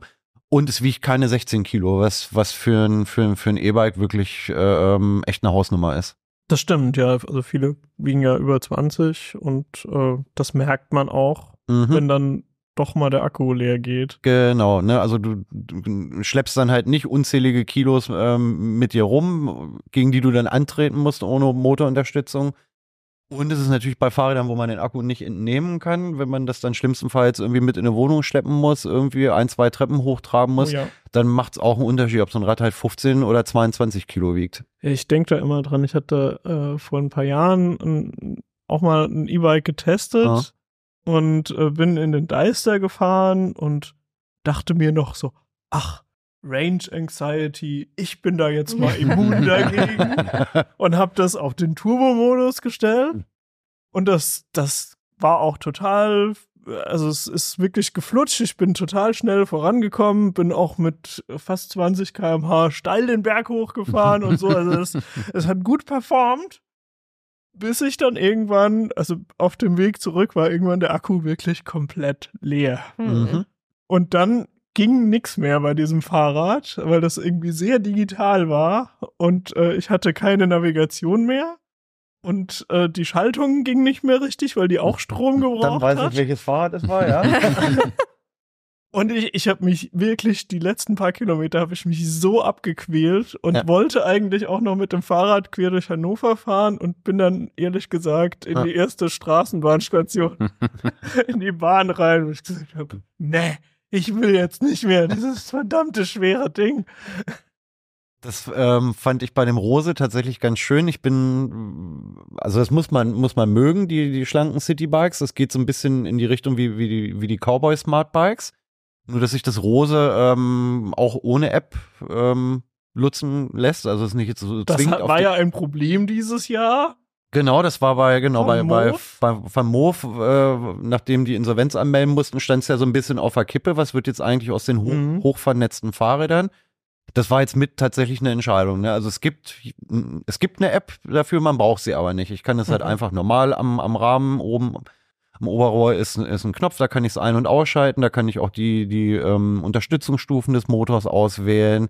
und es wiegt keine 16 Kilo, was, was für ein, für, ein- für ein E-Bike wirklich äh, ähm, echt eine Hausnummer ist. Das stimmt, ja. Also viele wiegen ja über 20 und äh, das merkt man auch, Mhm. wenn dann doch mal der Akku leer geht. Genau, ne, also du, du schleppst dann halt nicht unzählige Kilos ähm, mit dir rum, gegen die du dann antreten musst ohne Motorunterstützung. Und es ist natürlich bei Fahrrädern, wo man den Akku nicht entnehmen kann, wenn man das dann schlimmstenfalls irgendwie mit in eine Wohnung schleppen muss, irgendwie ein, zwei Treppen hochtraben muss, Oh ja. dann macht es auch einen Unterschied, ob so ein Rad halt 15 oder 22 Kilo wiegt. Ich denke da immer dran. Ich hatte äh, vor ein paar Jahren ein, auch mal ein E-Bike getestet Ah. und äh, bin in den Deister gefahren und dachte mir noch so, ach, Range Anxiety, ich bin da jetzt mal immun dagegen und habe das auf den Turbo-Modus gestellt. Und das, das war auch total, also es ist wirklich geflutscht, ich bin total schnell vorangekommen, bin auch mit fast 20 km/h steil den Berg hochgefahren und so, also es, es hat gut performt, bis ich dann irgendwann, also auf dem Weg zurück war irgendwann der Akku wirklich komplett leer. Mhm. Und dann ging nix mehr bei diesem Fahrrad, weil das irgendwie sehr digital war und äh, ich hatte keine Navigation mehr und äh, die Schaltung ging nicht mehr richtig, weil die auch Strom gebraucht Dann weiß hat. ich, welches Fahrrad es war, ja. Und ich, ich habe mich wirklich, die letzten paar Kilometer habe ich mich so abgequält und Ja. wollte eigentlich auch noch mit dem Fahrrad quer durch Hannover fahren und bin dann ehrlich gesagt in Ja. die erste Straßenbahnstation in die Bahn rein, wo ich gesagt habe, nee, ich will jetzt nicht mehr dieses verdammte schwere Ding. Das ähm, fand ich bei dem Rose tatsächlich ganz schön. Ich bin, also das muss man, muss man mögen, die, die schlanken Citybikes. Das geht so ein bisschen in die Richtung wie, wie die, wie die Cowboy Smart Bikes. Nur, dass sich das Rose ähm, auch ohne App ähm, nutzen lässt. Also es ist nicht jetzt so Das zwingend hat, auf war ja ein Problem dieses Jahr. Genau, das war bei, genau, bei, bei, bei Van Moof, äh, nachdem die Insolvenz anmelden mussten, stand es ja so ein bisschen auf der Kippe. Was wird jetzt eigentlich aus den hoch, Mhm. hochvernetzten Fahrrädern? Das war jetzt mit tatsächlich eine Entscheidung. Ne? Also es gibt, es gibt eine App dafür, man braucht sie aber nicht. Ich kann das halt Mhm. einfach normal am, am Rahmen oben am Oberrohr ist, ist ein Knopf, da kann ich es ein- und ausschalten, da kann ich auch die, die ähm, Unterstützungsstufen des Motors auswählen.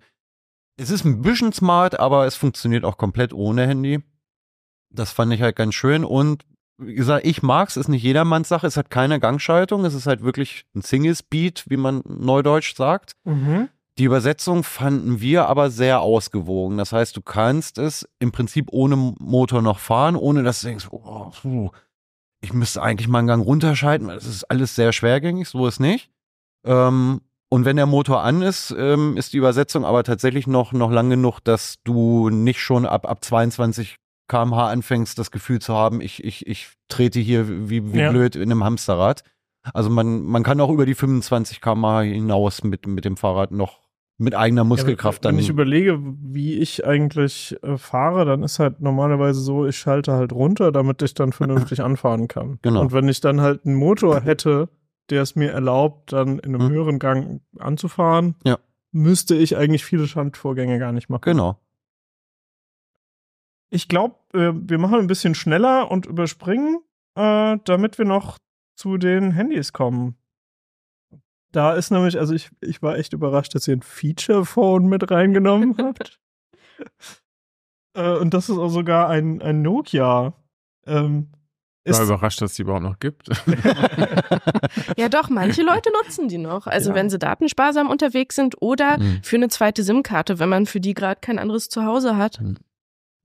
Es ist ein bisschen smart, aber es funktioniert auch komplett ohne Handy. Das fand ich halt ganz schön und wie gesagt, ich mag's, ist nicht jedermanns Sache, es hat keine Gangschaltung, es ist halt wirklich ein Single Speed, wie man neudeutsch sagt. Mhm. Die Übersetzung fanden wir aber sehr ausgewogen. Das heißt, du kannst es im Prinzip ohne Motor noch fahren, ohne dass du denkst, oh, puh, ich müsste eigentlich mal einen Gang runterschalten, weil das ist alles sehr schwergängig, so ist nicht. Ähm, und wenn der Motor an ist, ähm, ist die Übersetzung aber tatsächlich noch, noch lang genug, dass du nicht schon ab, ab 22 kmh anfängst, das Gefühl zu haben, ich, ich, ich trete hier wie, wie Ja. blöd in einem Hamsterrad. Also man, man kann auch über die 25 km hinaus mit, mit dem Fahrrad noch mit eigener Muskelkraft ja, wenn, dann. Wenn ich überlege, wie ich eigentlich äh, fahre, dann ist halt normalerweise so, ich schalte halt runter, damit ich dann vernünftig anfahren kann. Genau. Und wenn ich dann halt einen Motor hätte, der es mir erlaubt, dann in einem Mhm. höheren Gang anzufahren, Ja. müsste ich eigentlich viele Schandvorgänge gar nicht machen. Genau. Ich glaube, äh, wir machen ein bisschen schneller und überspringen, äh, damit wir noch zu den Handys kommen. Da ist nämlich, also ich, ich war echt überrascht, dass ihr ein Feature-Phone mit reingenommen habt. äh, und das ist auch sogar ein, ein Nokia. Ähm, Ich ist, war überrascht, dass es die überhaupt noch gibt. Ja, doch, manche Leute nutzen die noch. Also Ja. wenn sie datensparsam unterwegs sind oder Mhm. für eine zweite SIM-Karte, wenn man für die gerade kein anderes Zuhause hat.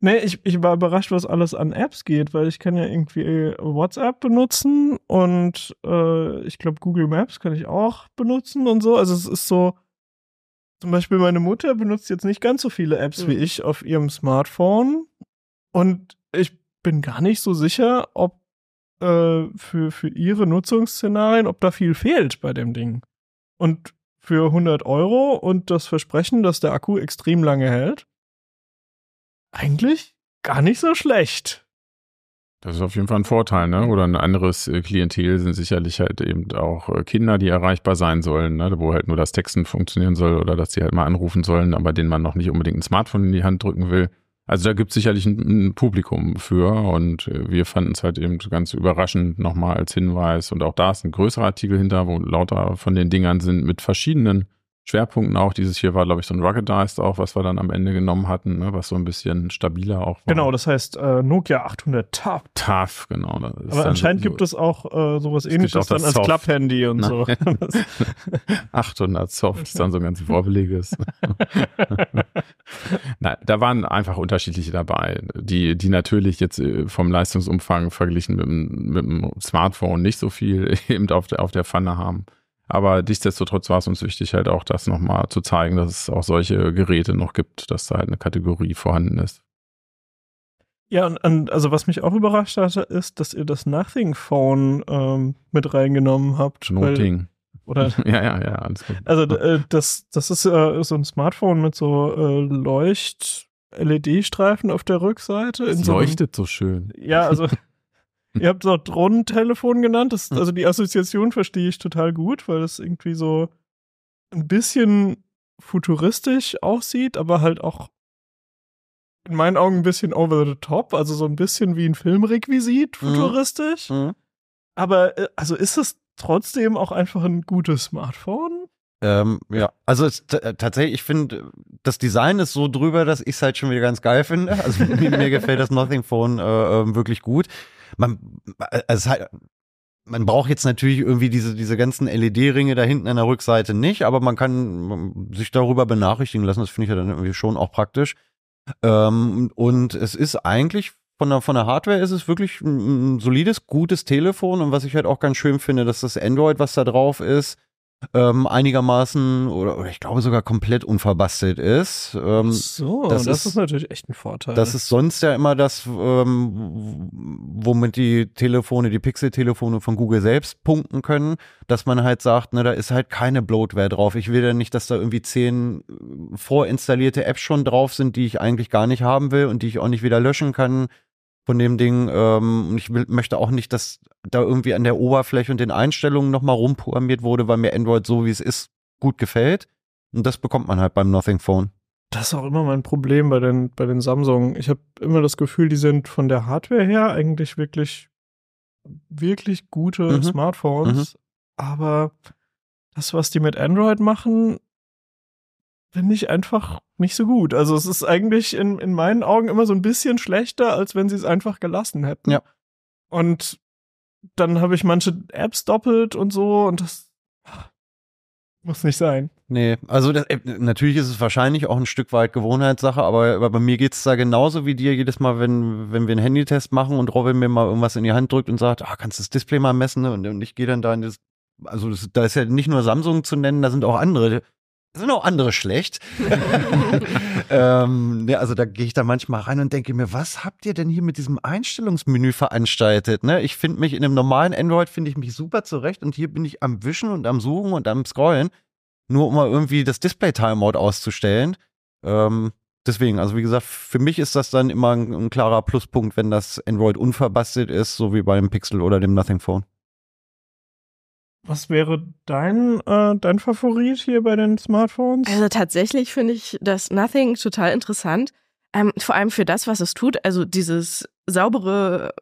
Nee, ich, ich war überrascht, was alles an Apps geht, weil ich kann ja irgendwie WhatsApp benutzen und äh, ich glaube Google Maps kann ich auch benutzen und so. Also es ist so, zum Beispiel meine Mutter benutzt jetzt nicht ganz so viele Apps Mhm. wie ich auf ihrem Smartphone und ich bin gar nicht so sicher, ob äh, für, für ihre Nutzungsszenarien, ob da viel fehlt bei dem Ding. Und für 100 Euro und das Versprechen, dass der Akku extrem lange hält, eigentlich gar nicht so schlecht. Das ist auf jeden Fall ein Vorteil, ne? Oder ein anderes äh, Klientel sind sicherlich halt eben auch äh, Kinder, die erreichbar sein sollen, ne? Wo halt nur das Texten funktionieren soll oder dass sie halt mal anrufen sollen, aber denen man noch nicht unbedingt ein Smartphone in die Hand drücken will. Also da gibt es sicherlich ein, ein Publikum für und äh, wir fanden es halt eben ganz überraschend nochmal als Hinweis und auch da ist ein größerer Artikel hinter, wo lauter von den Dingern sind mit verschiedenen Schwerpunkten auch. Dieses hier war, glaube ich, so ein Ruggedized auch, was wir dann am Ende genommen hatten, ne? was so ein bisschen stabiler auch war. Genau, das heißt äh, Nokia 800 TAF. Tough, genau. das ist Aber anscheinend so- gibt es auch äh, sowas Es ähnliches dann als. Klapphandy und so. Nein. 800 Soft ist dann so ein ganz wobbeliges. Nein, da waren einfach unterschiedliche dabei, die, die natürlich jetzt äh, vom Leistungsumfang verglichen mit, dem- mit dem Smartphone nicht so viel eben auf der, auf der Pfanne haben. Aber nichtsdestotrotz war es uns wichtig, halt auch das nochmal zu zeigen, dass es auch solche Geräte noch gibt, dass da halt eine Kategorie vorhanden ist. Ja, und, und also was mich auch überrascht hatte, ist, dass ihr das Nothing Phone ähm, mit reingenommen habt. Noting. Oder Ja, ja, ja, alles gut. also äh, das, das ist äh, so ein Smartphone mit so äh, Leucht-LED-Streifen auf der Rückseite. Es so leuchtet so schön. Ja, also ihr habt es auch Drohnentelefon genannt. Das, also die Assoziation verstehe ich total gut, weil es irgendwie so ein bisschen futuristisch aussieht, aber halt auch in meinen Augen ein bisschen over the top, also so ein bisschen wie ein Filmrequisit Mhm. futuristisch. Mhm. Aber äh, also ist es trotzdem auch einfach ein gutes Smartphone? Ähm, ja, also es, äh, tatsächlich, ich finde, das Design ist so drüber, dass ich es halt schon wieder ganz geil finde. Also mir, mir gefällt das Nothing Phone äh, ähm, wirklich gut. Man, äh, es ist halt, man braucht jetzt natürlich irgendwie diese, diese ganzen LED-Ringe da hinten an der Rückseite nicht, aber man kann ähm, sich darüber benachrichtigen lassen. Das finde ich ja dann irgendwie schon auch praktisch. Ähm, und es ist eigentlich von der, von der Hardware ist es wirklich ein solides, gutes Telefon. Und was ich halt auch ganz schön finde, dass das Android, was da drauf ist, ähm, einigermaßen oder, oder ich glaube sogar komplett unverbastelt ist. Ähm, so, das das, ist- ist, natürlich echt ein Vorteil. das ist sonst ja immer das, ähm, womit die Telefone, die Pixel-Telefone von Google selbst punkten können, dass man halt sagt, ne, da ist halt keine Bloatware drauf. Ich will ja nicht, dass da irgendwie zehn äh, vorinstallierte Apps schon drauf sind, die ich eigentlich gar nicht haben will und die ich auch nicht wieder löschen kann von dem Ding. Ähm, und ich will, möchte auch nicht, dass da irgendwie an der Oberfläche und den Einstellungen nochmal rumprogrammiert wurde, weil mir Android so wie es ist gut gefällt. Und das bekommt man halt beim Nothing Phone. Das ist auch immer mein Problem bei den, bei den Samsung. Ich habe immer das Gefühl, die sind von der Hardware her eigentlich wirklich, wirklich gute Mhm. Smartphones. Aber das, was die mit Android machen, finde ich einfach nicht so gut. Also es ist eigentlich in, in meinen Augen immer so ein bisschen schlechter, als wenn sie es einfach gelassen hätten. Ja. Und dann habe ich manche Apps doppelt und so und das muss nicht sein. Nee, also das, äh, natürlich ist es wahrscheinlich auch ein Stück weit Gewohnheitssache, aber, aber bei mir geht's da genauso wie dir jedes Mal, wenn, wenn wir einen Handytest machen und Robin mir mal irgendwas in die Hand drückt und sagt, ah, kannst du das Display mal messen? Und, und ich gehe dann da in das, also das, da ist ja nicht nur Samsung zu nennen, da sind auch andere sind auch andere schlecht. ähm, ne, also da gehe ich da manchmal rein und denke mir, was habt ihr denn hier mit diesem Einstellungsmenü veranstaltet? Ne? Ich finde mich in einem normalen Android finde ich mich super zurecht und hier bin ich am Wischen und am Suchen und am Scrollen, nur um mal irgendwie das Display-Timeout auszustellen. Ähm, deswegen, also wie gesagt, für mich ist das dann immer ein, ein klarer Pluspunkt, wenn das Android unverbastelt ist, so wie beim Pixel oder dem Nothing Phone. Was wäre dein, äh, dein Favorit hier bei den Smartphones? Also tatsächlich finde ich das Nothing total interessant. Ähm, vor allem für das, was es tut. Also dieses saubere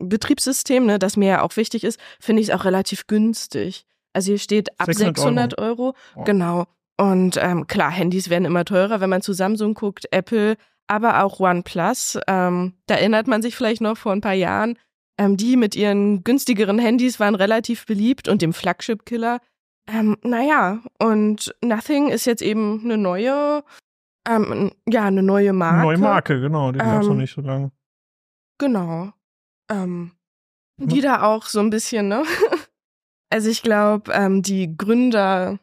Betriebssystem, ne, das mir ja auch wichtig ist, finde ich es auch relativ günstig. Also hier steht ab 600, 600 Euro. Euro. Oh. Genau. Und ähm, klar, Handys werden immer teurer, wenn man zu Samsung guckt, Apple, aber auch OnePlus. Ähm, da erinnert man sich vielleicht noch vor ein paar Jahren, ähm, die mit ihren günstigeren Handys waren relativ beliebt und dem Flagship-Killer. Ähm, naja, und Nothing ist jetzt eben eine neue, ähm, ja, eine neue Marke. Neue Marke, genau, die gab es noch ähm, nicht so lange. Genau. Ähm, die da auch so ein bisschen, ne? also ich glaube, ähm, die Gründer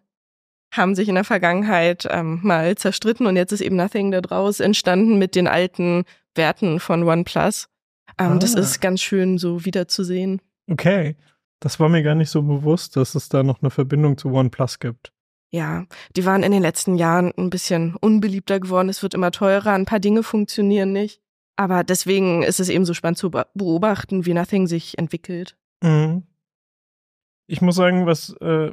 haben sich in der Vergangenheit ähm, mal zerstritten und jetzt ist eben Nothing da draus entstanden mit den alten Werten von OnePlus. Ähm, ah. Das ist ganz schön so wiederzusehen. Okay. Das war mir gar nicht so bewusst, dass es da noch eine Verbindung zu OnePlus gibt. Ja, die waren in den letzten Jahren ein bisschen unbeliebter geworden. Es wird immer teurer, ein paar Dinge funktionieren nicht. Aber deswegen ist es eben so spannend zu beobachten, wie Nothing sich entwickelt. Mhm. Ich muss sagen, was äh,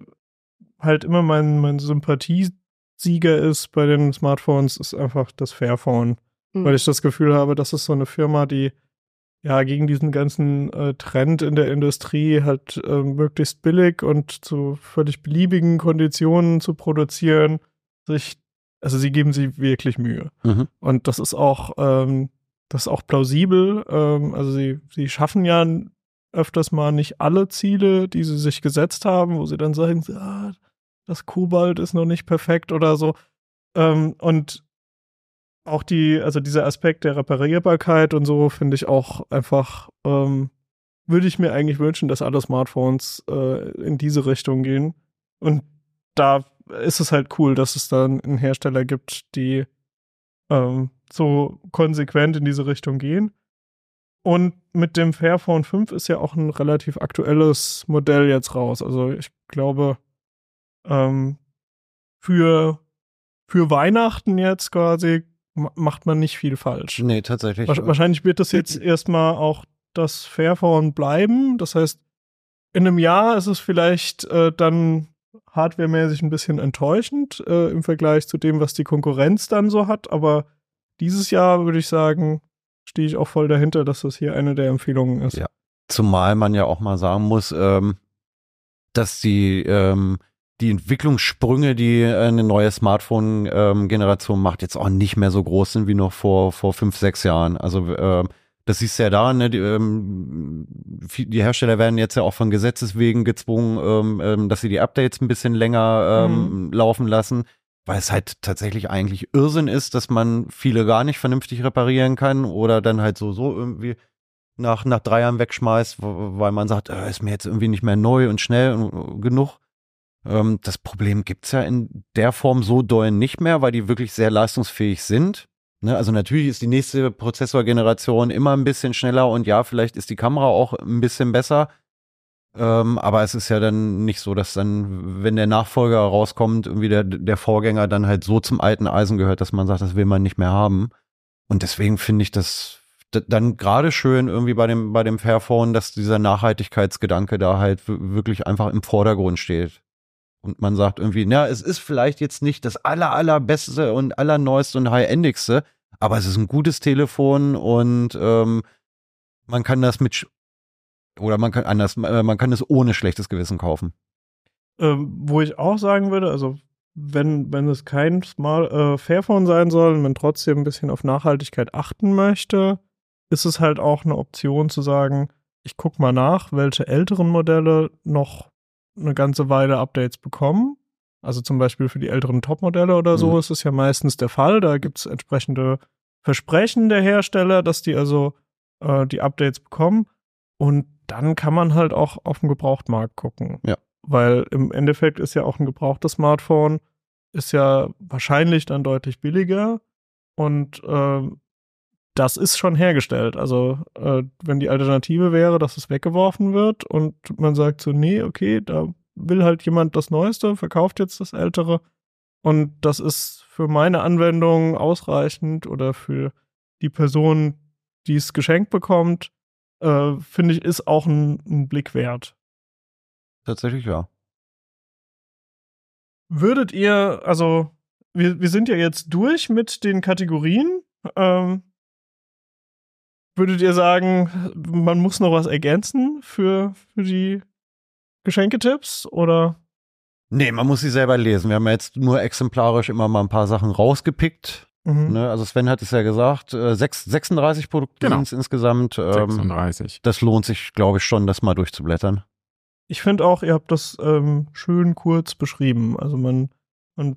halt immer mein, mein Sympathiesieger ist bei den Smartphones, ist einfach das Fairphone. Mhm. Weil ich das Gefühl habe, das ist so eine Firma, die ja, gegen diesen ganzen äh, Trend in der Industrie halt äh, möglichst billig und zu völlig beliebigen Konditionen zu produzieren, sich, also sie geben sich wirklich Mühe. Mhm. Und das ist auch, ähm, das ist auch plausibel. Ähm, also sie, sie schaffen ja öfters mal nicht alle Ziele, die sie sich gesetzt haben, wo sie dann sagen, ah, das Kobalt ist noch nicht perfekt oder so. Ähm, und auch die, also dieser Aspekt der Reparierbarkeit und so finde ich auch einfach, ähm, würde ich mir eigentlich wünschen, dass alle Smartphones äh, in diese Richtung gehen. Und da ist es halt cool, dass es dann einen Hersteller gibt, die ähm, so konsequent in diese Richtung gehen. Und mit dem Fairphone 5 ist ja auch ein relativ aktuelles Modell jetzt raus. Also ich glaube, ähm, für, für Weihnachten jetzt quasi macht man nicht viel falsch. Nee, tatsächlich. Wahrscheinlich wird das jetzt erstmal auch das Fairphone bleiben. Das heißt, in einem Jahr ist es vielleicht äh, dann hardwaremäßig ein bisschen enttäuschend äh, im Vergleich zu dem, was die Konkurrenz dann so hat. Aber dieses Jahr würde ich sagen, stehe ich auch voll dahinter, dass das hier eine der Empfehlungen ist. Ja. Zumal man ja auch mal sagen muss, ähm, dass die ähm, die Entwicklungssprünge, die äh, eine neue Smartphone-Generation ähm, macht, jetzt auch nicht mehr so groß sind wie noch vor, vor fünf, sechs Jahren. Also äh, das siehst du ja daran, ne? die, ähm, die Hersteller werden jetzt ja auch von Gesetzes wegen gezwungen, ähm, ähm, dass sie die Updates ein bisschen länger ähm, mhm. laufen lassen, weil es halt tatsächlich eigentlich Irrsinn ist, dass man viele gar nicht vernünftig reparieren kann oder dann halt so, so irgendwie nach, nach drei Jahren wegschmeißt, weil man sagt, äh, ist mir jetzt irgendwie nicht mehr neu und schnell und, genug. Ähm, das Problem gibt's ja in der Form so doll nicht mehr, weil die wirklich sehr leistungsfähig sind. Ne? Also natürlich ist die nächste Prozessorgeneration immer ein bisschen schneller und ja, vielleicht ist die Kamera auch ein bisschen besser. Ähm, aber es ist ja dann nicht so, dass dann, wenn der Nachfolger rauskommt, irgendwie der, der Vorgänger dann halt so zum alten Eisen gehört, dass man sagt, das will man nicht mehr haben. Und deswegen finde ich das dann gerade schön irgendwie bei dem, bei dem Fairphone, dass dieser Nachhaltigkeitsgedanke da halt wirklich einfach im Vordergrund steht und man sagt irgendwie, na, es ist vielleicht jetzt nicht das aller, allerbeste und allerneueste und high-endigste, aber es ist ein gutes Telefon und ähm, man kann das mit oder man kann anders, äh, man kann es ohne schlechtes Gewissen kaufen. Ähm, wo ich auch sagen würde, also wenn, wenn es kein Smart, äh, Fairphone sein soll und man trotzdem ein bisschen auf Nachhaltigkeit achten möchte, ist es halt auch eine Option zu sagen, ich gucke mal nach, welche älteren Modelle noch eine ganze Weile Updates bekommen. Also zum Beispiel für die älteren Topmodelle oder so mhm. ist es ja meistens der Fall. Da gibt es entsprechende Versprechen der Hersteller, dass die also äh, die Updates bekommen. Und dann kann man halt auch auf den Gebrauchtmarkt gucken. Ja. Weil im Endeffekt ist ja auch ein gebrauchtes Smartphone ist ja wahrscheinlich dann deutlich billiger und äh, das ist schon hergestellt. Also äh, wenn die Alternative wäre, dass es weggeworfen wird und man sagt so, nee, okay, da will halt jemand das Neueste, verkauft jetzt das Ältere und das ist für meine Anwendung ausreichend oder für die Person, die es geschenkt bekommt, äh, finde ich, ist auch ein, ein Blick wert. Tatsächlich ja. Würdet ihr, also wir, wir sind ja jetzt durch mit den Kategorien. Ähm, würdet ihr sagen, man muss noch was ergänzen für, für die Geschenketipps oder? Nee, man muss sie selber lesen. Wir haben jetzt nur exemplarisch immer mal ein paar Sachen rausgepickt. Mhm. Ne? Also Sven hat es ja gesagt, äh, sechs, 36 Produkte Genau. sind es insgesamt. Ähm, 36. das lohnt sich, glaube ich, schon, das mal durchzublättern. Ich finde auch, ihr habt das ähm, schön kurz beschrieben. Also man, man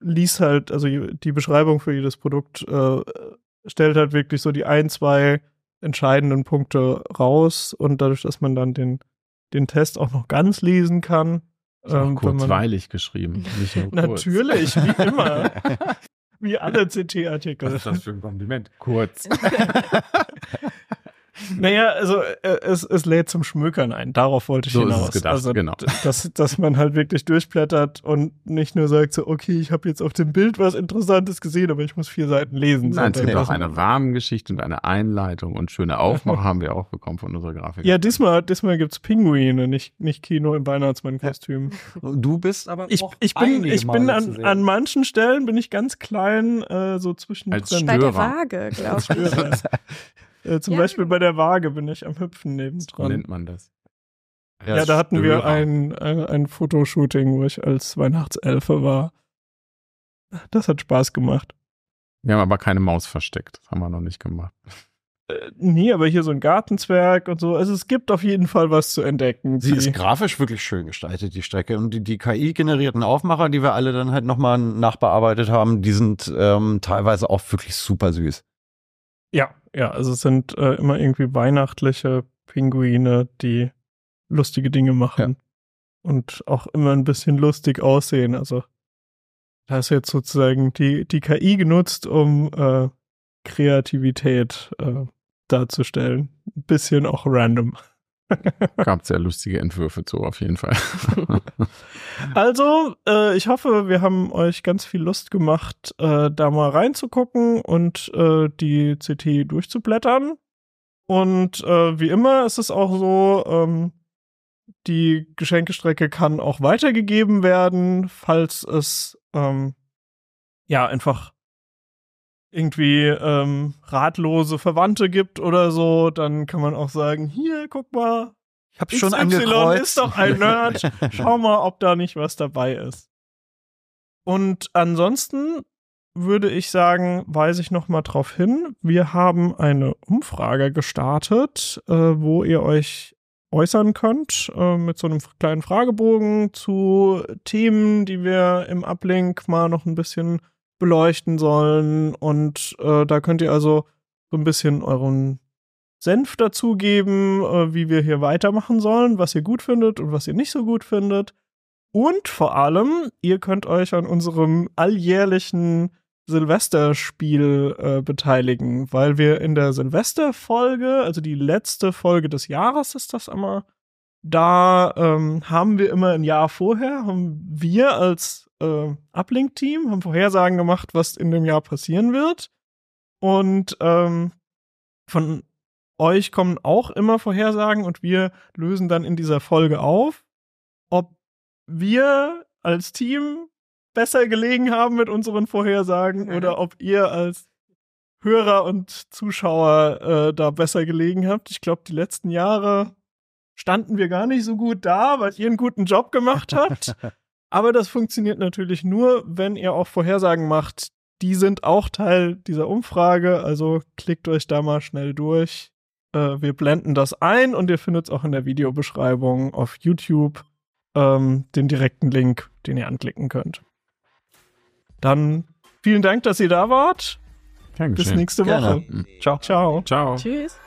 liest halt, also die Beschreibung für jedes Produkt äh, stellt halt wirklich so die ein, zwei entscheidenden Punkte raus und dadurch, dass man dann den, den Test auch noch ganz lesen kann. Ist auch ähm, wenn man- kurzweilig geschrieben. Nicht nur kurz. Natürlich, wie immer. wie alle CT-Artikel. Was ist das für ein Kompliment? Kurz. Naja, also äh, es, es lädt zum Schmökern ein. Darauf wollte ich So ist es hinaus. gedacht, also, genau. dass, dass man halt wirklich durchblättert und nicht nur sagt so, okay, ich habe jetzt auf dem Bild was Interessantes gesehen, aber ich muss vier Seiten lesen. Nein, es gibt auch eine Rahmengeschichte und eine Einleitung und schöne Aufmacher haben wir auch bekommen von unserer Grafik. Ja, diesmal, diesmal gibt's Pinguine, nicht, nicht Kino im Weihnachtsmannkostüm. Du bist aber Ich, auch ich bin, ich bin an, an manchen Stellen bin ich ganz klein, äh, so zwischen Als Bei der Störer. Waage, glaube ich. äh, Zum Ja. Beispiel bei der Waage bin ich am Hüpfen So nebendran. nennt man das. Ja, da hatten wir ein, ein, ein Fotoshooting, wo ich als Weihnachtselfe war. Das hat Spaß gemacht. Wir haben aber keine Maus versteckt. Das haben wir noch nicht gemacht. Äh, nee, aber hier so ein Gartenzwerg und so. Also es gibt auf jeden Fall was zu entdecken. Sie ist grafisch wirklich schön gestaltet, die Strecke. Und die, die KI-generierten Aufmacher, die wir alle dann halt nochmal nachbearbeitet haben, die sind ähm, teilweise auch wirklich super süß. ja, ja, also es sind äh, immer irgendwie weihnachtliche Pinguine, die lustige Dinge machen. Und auch immer ein bisschen lustig aussehen. Also da ist jetzt sozusagen die, die KI genutzt, um äh, Kreativität äh, darzustellen. Ein bisschen auch random. Gab sehr lustige Entwürfe zu, auf jeden Fall. Also, äh, ich hoffe, wir haben euch ganz viel Lust gemacht, äh, da mal reinzugucken und äh, die CT durchzublättern. Und äh, wie immer ist es auch so, ähm, die Geschenkestrecke kann auch weitergegeben werden, falls es ähm, ja einfach irgendwie ähm, ratlose Verwandte gibt oder so, dann kann man auch sagen, hier, guck mal, Ich habe schon XY angekreuzt. ist doch ein Nerd. Schau mal, ob da nicht was dabei ist. Und ansonsten würde ich sagen, weise ich noch mal drauf hin. Wir haben eine Umfrage gestartet, äh, wo ihr euch äußern könnt äh, mit so einem kleinen Fragebogen zu Themen, die wir im Uplink mal noch ein bisschen beleuchten sollen. Und äh, da könnt ihr also so ein bisschen euren Senf dazugeben, äh, wie wir hier weitermachen sollen, was ihr gut findet und was ihr nicht so gut findet. Und vor allem, ihr könnt euch an unserem alljährlichen Silvesterspiel äh, beteiligen, weil wir in der Silvesterfolge, also die letzte Folge des Jahres ist das immer, da ähm, haben wir immer ein Jahr vorher, haben wir als äh, Uplink-Team, haben Vorhersagen gemacht, was in dem Jahr passieren wird. Und ähm, von euch kommen auch immer Vorhersagen und wir lösen dann in dieser Folge auf, ob wir als Team besser gelegen haben mit unseren Vorhersagen oder ob ihr als Hörer und Zuschauer äh, da besser gelegen habt. Ich glaube, die letzten Jahre standen wir gar nicht so gut da, weil ihr einen guten Job gemacht habt. Aber das funktioniert natürlich nur, wenn ihr auch Vorhersagen macht. Die sind auch Teil dieser Umfrage, also klickt euch da mal schnell durch. Äh, wir blenden das ein und ihr findet es auch in der Videobeschreibung auf YouTube ähm, den direkten Link, den ihr anklicken könnt. Dann vielen Dank, dass ihr da wart. Gern Bis nächste Gerne. Woche. Ciao, ciao. Ciao. Tschüss.